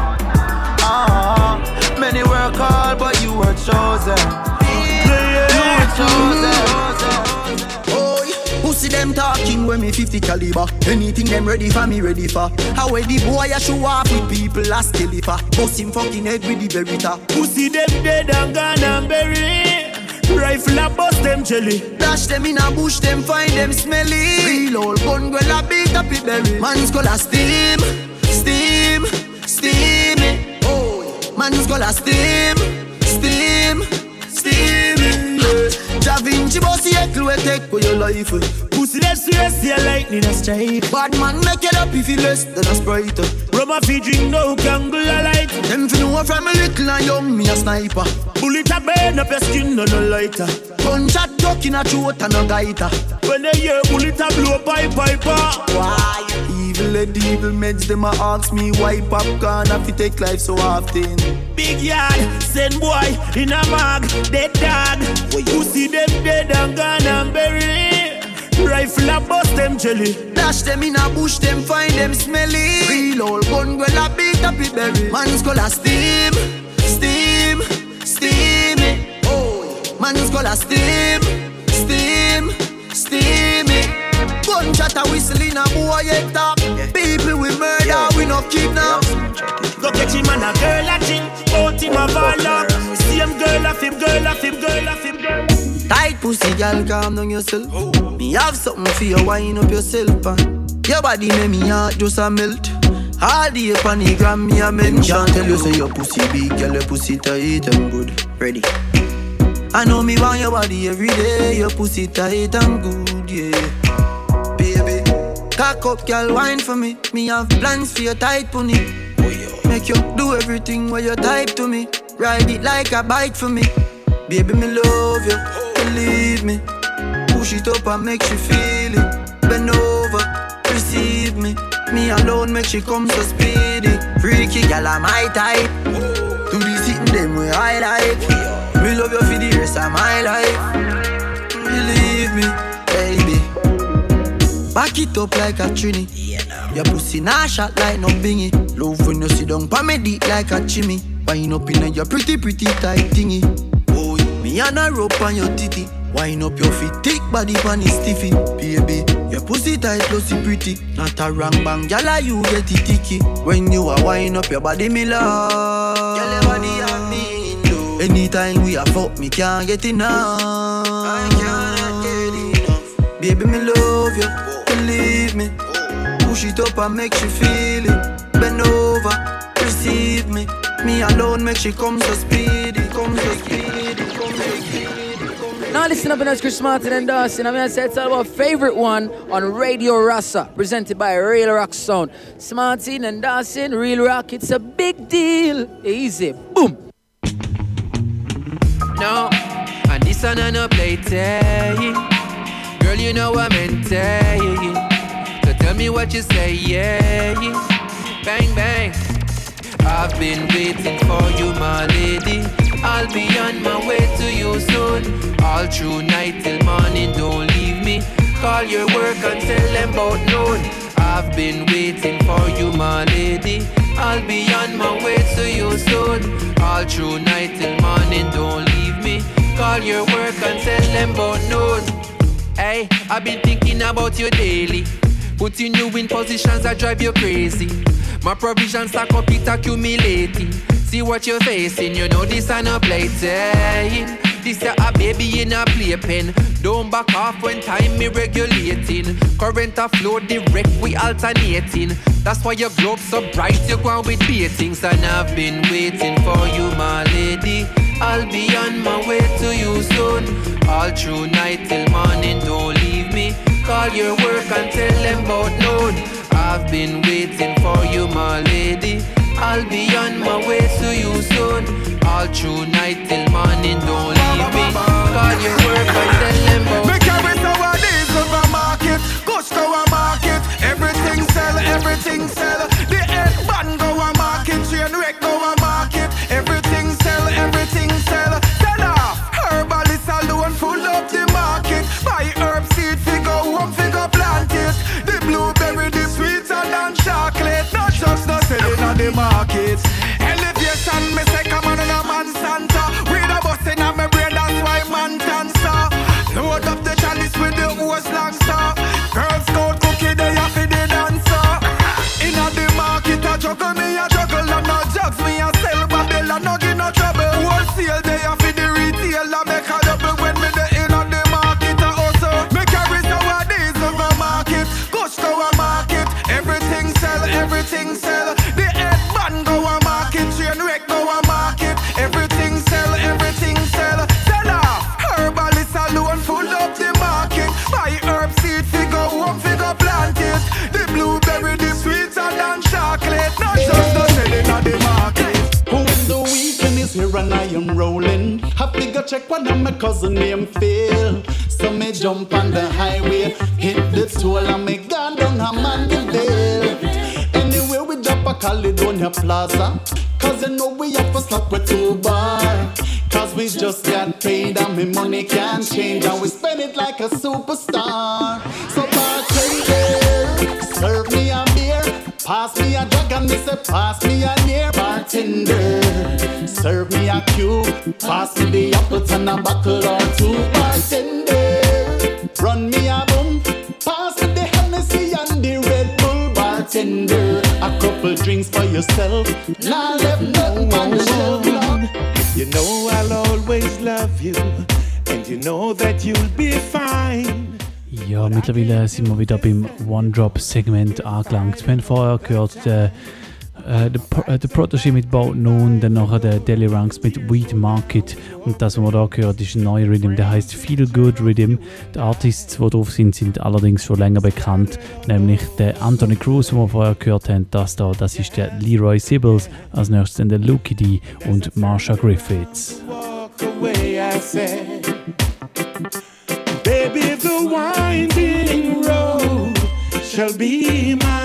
Many were called, but you were chosen. You were chosen. Oh, who see them talking when me 50 caliber? Anything them ready for me, ready for. How when the boy I show up with people as for. Bust him fucking head with the Beretta. Who see them dead and gone and buried? Rifle a bust them jelly. Dash them in a bush, them find them smelly. Real old gun, girl a beat up it berry. Man's gonna steam, steam, steam it. Man's gonna steam, steam, steam. Da Vinci bossy heckle we take for your life. Pussy less yes, yeah, lightning a strike. Bad man make it up if you less than a sprite. Rum a fi drink no candle a light. Them fi know from a little and young me a sniper. Bullet a burn up your skin no no lighter. Gunshot duck in a throat and a gaiter. When they hear bullet a blow pipe piper. Why? Evil and evil meds, them a ask me why popcorn have to take life so often. Big yard, send boy in a mag, dead dog. When you see them dead and gone and buried. Rifle a bust them jelly. Dash them in a bush, them find them smelly. Real old gun, girl a beat up it berry. Man's gonna steam, steam, steam it. Oh, man's gonna steam, steam, steam it. Gunshot a whistle in a boy head top. People we murder, yeah. we no kidnap. Go catch him and a girl a chin, out him a ball up. Same girl a fib, girl a fib, girl a fib, girl. Tight pussy, girl, calm down yourself. Oh. Me have something for you, wind up yourself. Uh. Your body make me heart just a melt. All the up on the gram, me a mention. Tell you say your pussy big, girl, your pussy tight and good. Ready. I know me want your body every day. Your pussy tight and good, yeah. Cock up, girl, wine for me. Me have plans for your tight pony. Make you do everything where you type to me. Ride it like a bike for me. Baby, me love you, believe me. Push it up and make you feel it. Bend over, receive me. Me alone make she come so speedy. Freaky gal, I'm my type. Do the sitting them way I like. Me love you for the rest of my life. Believe me. Back it up like a trini. Your pussy nah shot like no bingy. Love when you sit down pa me deep like a chimney. Wind up in your pretty pretty tight thingy. Oh, me and a rope on your titty. Wine up your feet, thick body pan is stiffy. Baby, your pussy tight, pussy pretty. Not a wrong bang, gyal you get it ticky. When you are wine up your body, me love. Gyal your body have me into. Anytime we are fuck, me can't get enough. I cannot get enough. Baby, me love you. Push it up and make you feel it. Bend over, receive me. Me alone make she come so speedy, come so speedy, come so speedy. Now listen up, and that's Chris Martin and Dawson. I'm gonna say it's all about favorite one on Radio Rasa, presented by Real Rock Sound. Smartin and Dawson, Real Rock, it's a big deal. Easy, boom. No, and this one I no play tay. Girl, you know I'm in tay. So tell me what you say, yeah. Bang, bang. I've been waiting for you, my lady. I'll be on my way to you soon. All through night till morning, don't leave me. Call your work and tell them about noon. I've been waiting for you, my lady. I'll be on my way to you soon. All through night till morning, don't leave me. Call your work and tell them about noon. Hey, I've been thinking about you daily. Putting you in positions that drive you crazy. My provisions stack up, it accumulating. See what you're facing, you know this ain't a playtime. This a, a baby in a playpen. Don't back off when time me regulating. Current a flow direct, we alternating. That's why your globe so bright, you're on with beatings. And I've been waiting for you, my lady. I'll be on my way to you soon. All through night till morning, don't leave me. Call your work and tell them about noon. I've been waiting for you, my lady. I'll be on my way to you soon. All through night till morning, don't leave me. Call your work and tell them about Me carry nowadays over market, gush go a market, everything sell, everything sell. The head band go a market, train wreck go a selling on the market. Elevation, check one of my cousin name Phil. So me jump on the highway, hit the toll and me gone down a Mandeville. Anyway, we drop a Caledonia Plaza, cause you know we have to stop with two bar. Cause we just got paid and me money can't change and we spend it like a superstar. So bartender, serve me a beer, pass me a drug and me say pass me a near bartender. Serve me a cube, pass me the apples and a buckle or two bartender. Run me a boom, pass me the Hennessy and the Red Bull bartender. A couple drinks for yourself, now left nothing on the shelf. You know I'll always love you, and you know that you'll be fine. Ja, mittlerweile sind wir wieder beim One-Drop-Segment angelangt. Wir haben vorher gehört den äh, der, äh, der Protégé mit Boat Noon, dann nachher der Deli Ranks mit Weed Market und das, was man da gehört, ist ein neuer Rhythm, der heißt Feel Good Rhythm. Die Artists, die drauf sind, sind allerdings schon länger bekannt, nämlich der Anthony Cruz, den wir vorher gehört haben, das da, das ist der Leroy Sibbles, als nächstes dann der Lucky D und Marsha Griffiths. Baby, the winding road shall be my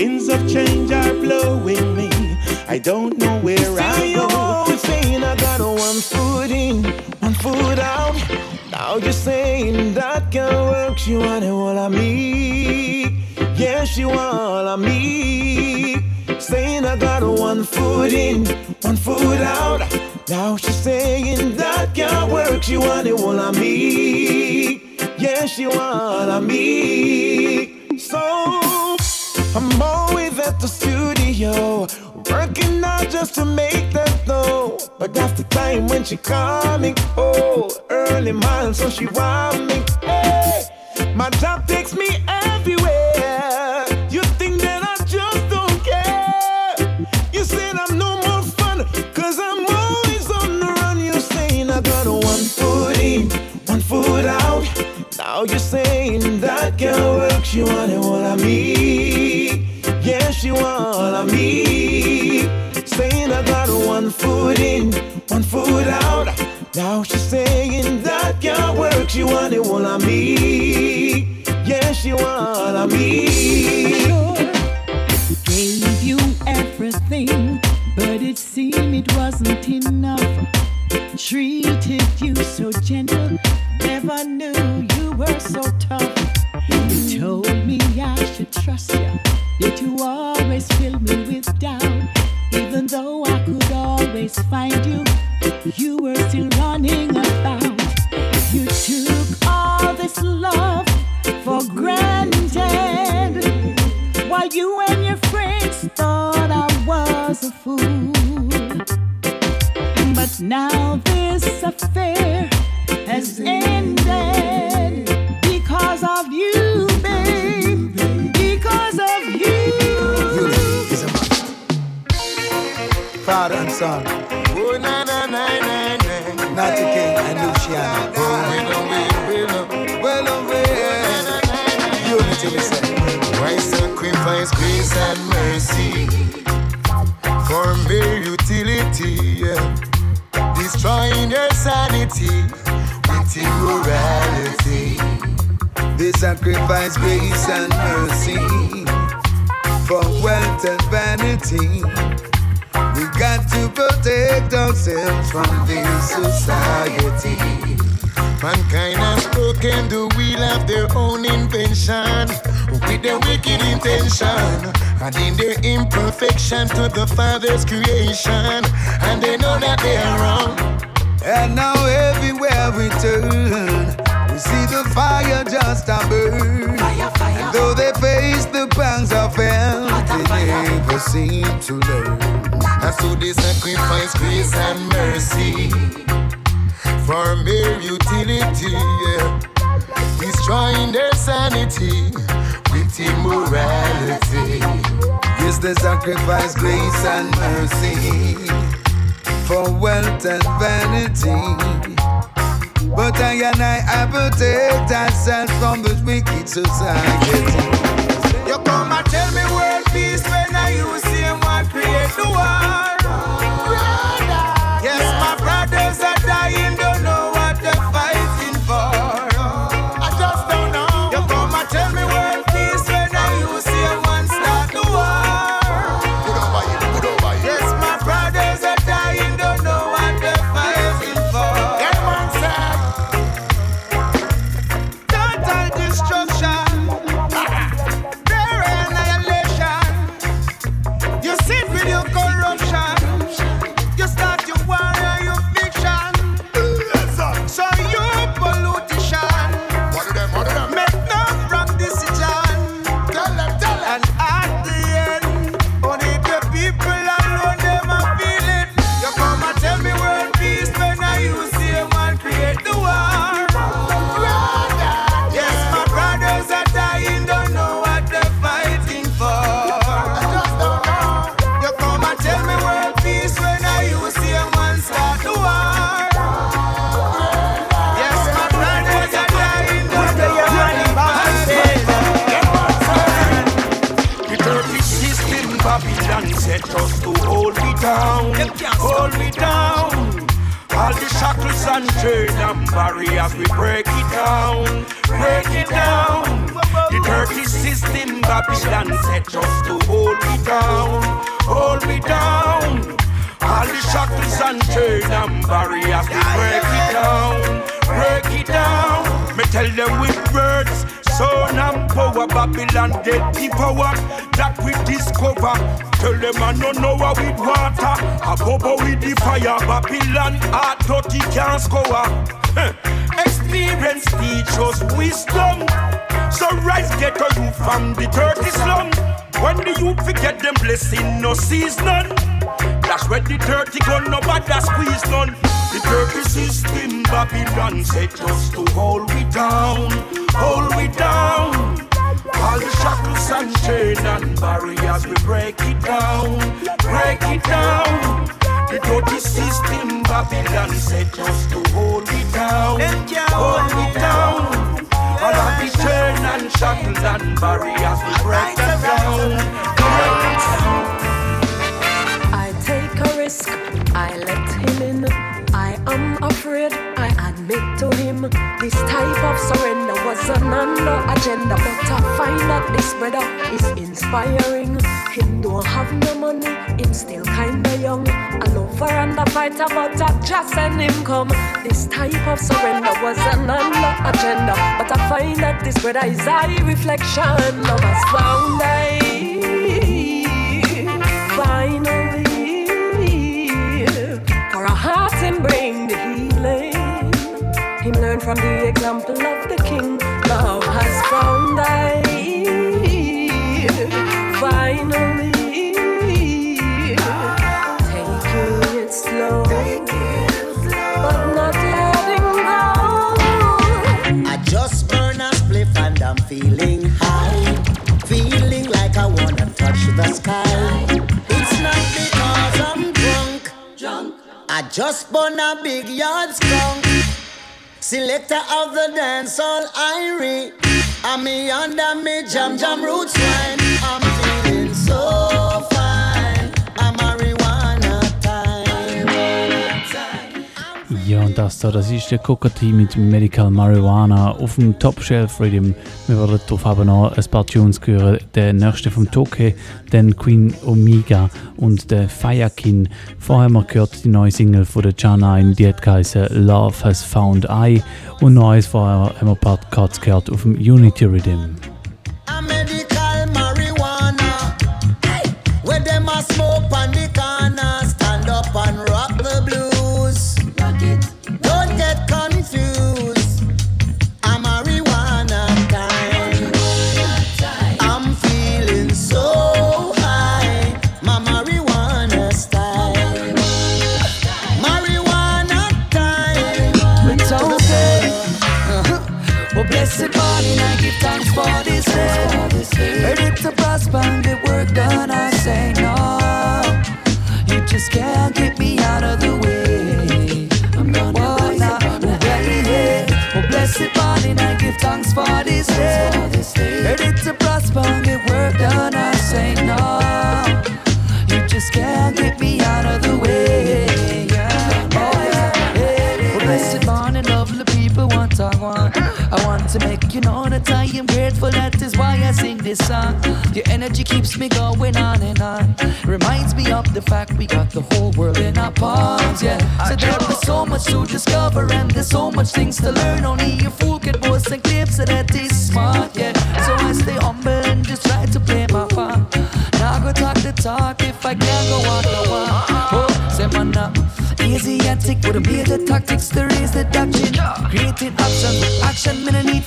winds of change are blowing me. I don't know where I'm going. saying I got one foot in, one foot out. Now you're saying that can work. She want it all of me. Yeah, she want all of me. Saying I got one foot in, one foot out. Now she's saying that can't work. She want it all of me. Yeah, she want all of me. So I'm always at the studio, working out just to make that know. But that's the time when she calling. Oh, early morning, so she want me. Hey, my job takes me everywhere. You think that I just don't care? You said I'm no more fun, cause I'm always on the run. You're saying I got one foot in, one foot out. Now you're saying that girl works, work. She want it all of all of me. Saying I got one foot in, one foot out. Now she's saying that can't work. She want it all of me. Yeah, she want all of me. To the Father's creation, sacrifice grace and mercy for wealth and vanity. But I and I, protect ourselves from this wicked society. Hold me down. All the shackles and chains and barriers, we break it down, break it down. The dirty system Babylon set us to hold me down, hold me down. All the shackles and chains and barriers, we break it down, break it down. Me tell them with words Son and power, Babylon get the power that we discover. Tell them I don't know with water, a bubble with the fire. Babylon hard dirty can't score. Experience teach us wisdom. So rise, get a youth from the dirty slum. When the youth forget them blessing, no season. That's when the dirty gun, nobody squeeze none. The dirty system, Babylon set us to hold we down, hold we down. All the shackles and chains and barriers, we break it down, break it down. The dirty system, Babylon set us to hold it down, hold it down. All of the chains and shackles and barriers, we break them down, break it down. I take a risk, I let afraid, I admit to him. This type of surrender was an under agenda. But I find that this brother is inspiring. Him don't have no money, him still kinda young. A lover and a fighter, but I just send him come. This type of surrender was an under agenda. But I find that this brother is a reflection of us found Him from the example of the king. Love has found I finally taking it slow, but not letting go. I just burn a spliff and I'm feeling high. Feeling like I wanna touch the sky. It's not because I'm drunk. Drunk. I just burn a big yard skunk. Selector of the dancehall Irie. I'm me under me jam jam roots wine. I'm feeling so das da, das ist der Coca-Tea mit Medical Marijuana auf dem Top Shelf Rhythm. Wir werden drauf haben noch ein paar Tunes hören. Der nächste vom Toke, dann Queen Omega und der Firekin. Vorher haben wir gehört die neue Single von der Janine, die hat Love Has Found I. Und eins vorher haben wir ein paar Cuts gehört auf dem Unity Rhythm. The fact we got the whole world in our palms. Yeah. So there is so much to discover and there's so much things to learn. Only a fool can boast and claim so that is smart. Yeah. So I stay humble and just try to play my part. Now go talk the talk if I can't go on, go on. Uh-uh. Oh, say man up. Asiatic with a major tactics to raise the doctrine. Creating with action, me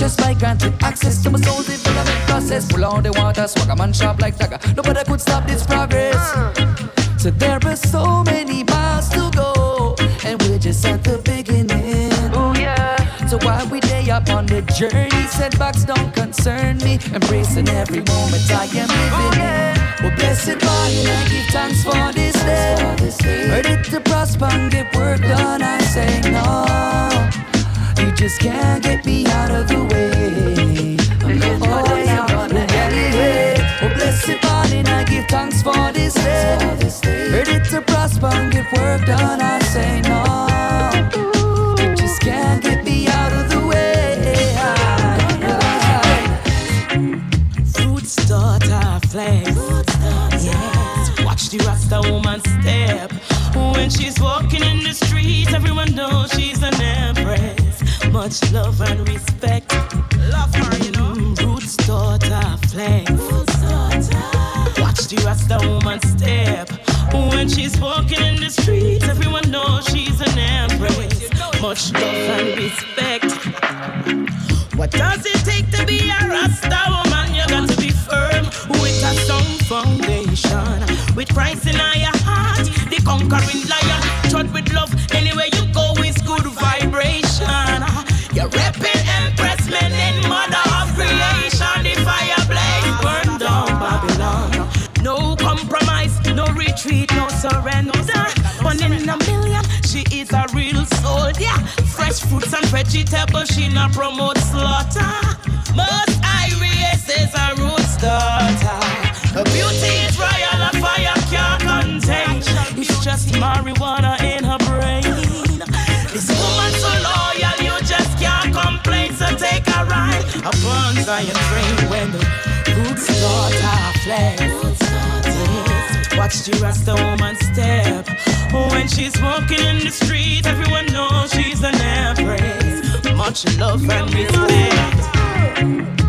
By granted access to my soul development process. Pull out the water, swag a man sharp like dagger. Nobody could stop this progress. So there are so many miles to go, and we're just at the beginning. Oh yeah. So while we day up on the journey, setbacks don't concern me. Embracing every moment I am living in. Well, blessed morning, I give thanks for this day. Ready to prosper and get work done, I say no. Just can't get me out of the way. Oh, yeah. Well, blessed morning, I give thanks for this day. Ready to prosper and get work done, I say no. Love and respect. Love her, you know. Mm, roots daughter flex. Watch the Rasta woman step. When she's walking in the streets, everyone knows she's an empress. Much love and respect. What does it take to be a Rasta woman? You got to be firm with a strong foundation. With Christ in your heart, the conquering vegetables, she not promote slaughter. Most Iris is a roots daughter. Her beauty is royal, a fire can't contain. It's just marijuana in her brain. This woman so loyal, you just can't complain. So take a ride upon Zion train when the roots daughter flex. Yes, Watch the Rasta woman step. When she's walking in the street, everyone knows she's an empress. Much love and respect.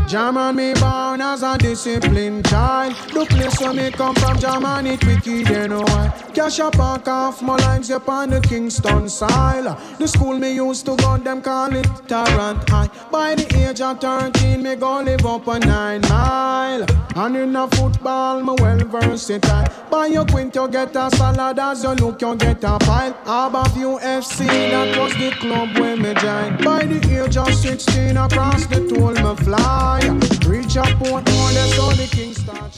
German me born as a disciplined child. The place where me come from, German it wicked, you know why. Cash a park off my lines upon the Kingston side. The school me used to go, them call it Tarrant High. By the age of 13, me go live up a nine mile. And in a football, me well versatile. By your quint, you get a salad. As you look, you get a pile. Above UFC, that was the club where me joined. By the age of 16, across the toll me fly. Reach up Portmore, that's how the king start.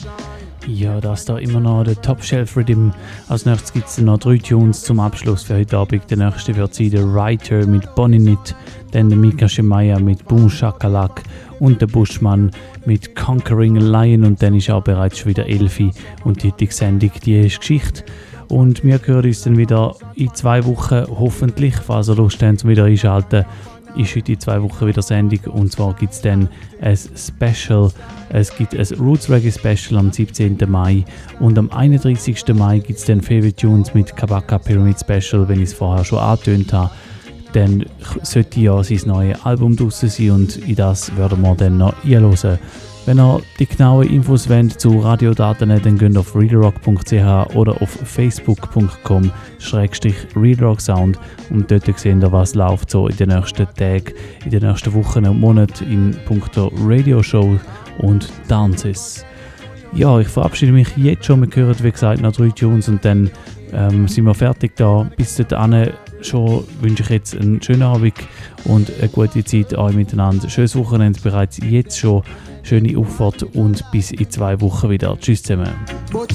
Ja, das da immer noch der Top Shelf Rhythm. Als nächstes gibt es noch drei Tunes zum Abschluss für heute Abend. Der nächste wird sein der Writer mit Bonnie Nit, dann der Mika Shemaya mit Boom Shakalak und der Bushman mit Conquering Lion und dann ist auch bereits schon wieder Elfi und die heutige Sendung, die ist Geschichte. Und wir hören uns dann wieder in zwei Wochen, hoffentlich, falls ihr Lust habt, zum wieder einschalten ist heute in zwei Wochen wieder Sendung und zwar gibt es dann ein Special, es gibt ein Roots Reggae Special am 17. Mai und am 31. Mai gibt es dann Favorite Tunes mit Kabaka Pyramid Special, wenn ich es vorher schon angetönt habe. Dann sollte ja sein neues Album draussen sein und in das werden wir dann noch einhören. Wenn ihr die genauen Infos wollt zu Radiodaten, dann geht auf realrock.ch oder auf facebook.com realrocksound und dort seht ihr, was läuft so in den nächsten Tagen, in den nächsten Wochen und Monaten in puncto Radioshow und Dances. Ja, ich verabschiede mich jetzt schon. Wir hören, wie gesagt, noch drei Tunes und dann ähm, sind wir fertig da. Bis dahin schon wünsche ich jetzt einen schönen Abend und eine gute Zeit euch miteinander. Schönes Wochenende bereits jetzt schon. Schöne Auffahrt und bis in zwei Wochen wieder. Tschüss zusammen. But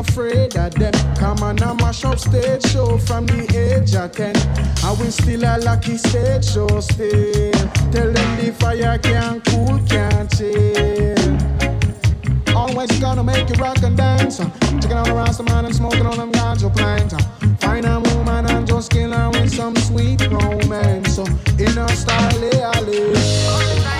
afraid of them Come on and mash up stage show from the age of 10 I will still a lucky stage show still Tell them the fire can't cool, can't chill Always gonna make you rock and dance. Checking out the Rasta man and smoking on them ganja plant. Find a woman and just kill her with some sweet romance. So in her style, yeah,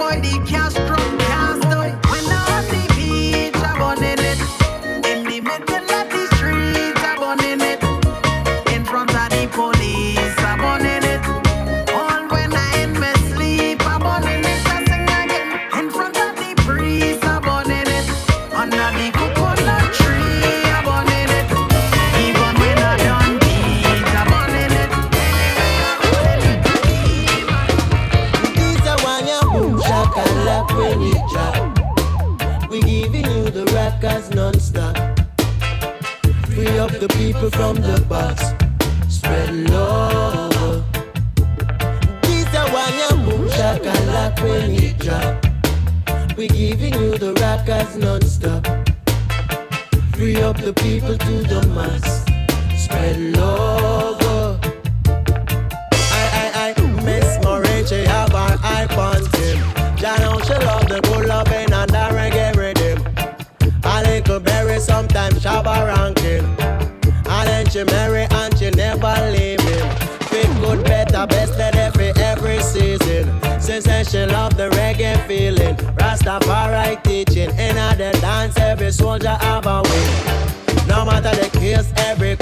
people from the box. Spread love. Giza Wanyamu Shakalak when it drop. We giving you the rockers non-stop. Free up the people to the mass. Spread love. she marry and she never leave him. Fit good, better, best than every every season. Since then she love the reggae feeling. Rastafari teaching. In the dance, every soldier have a win. No matter the case, every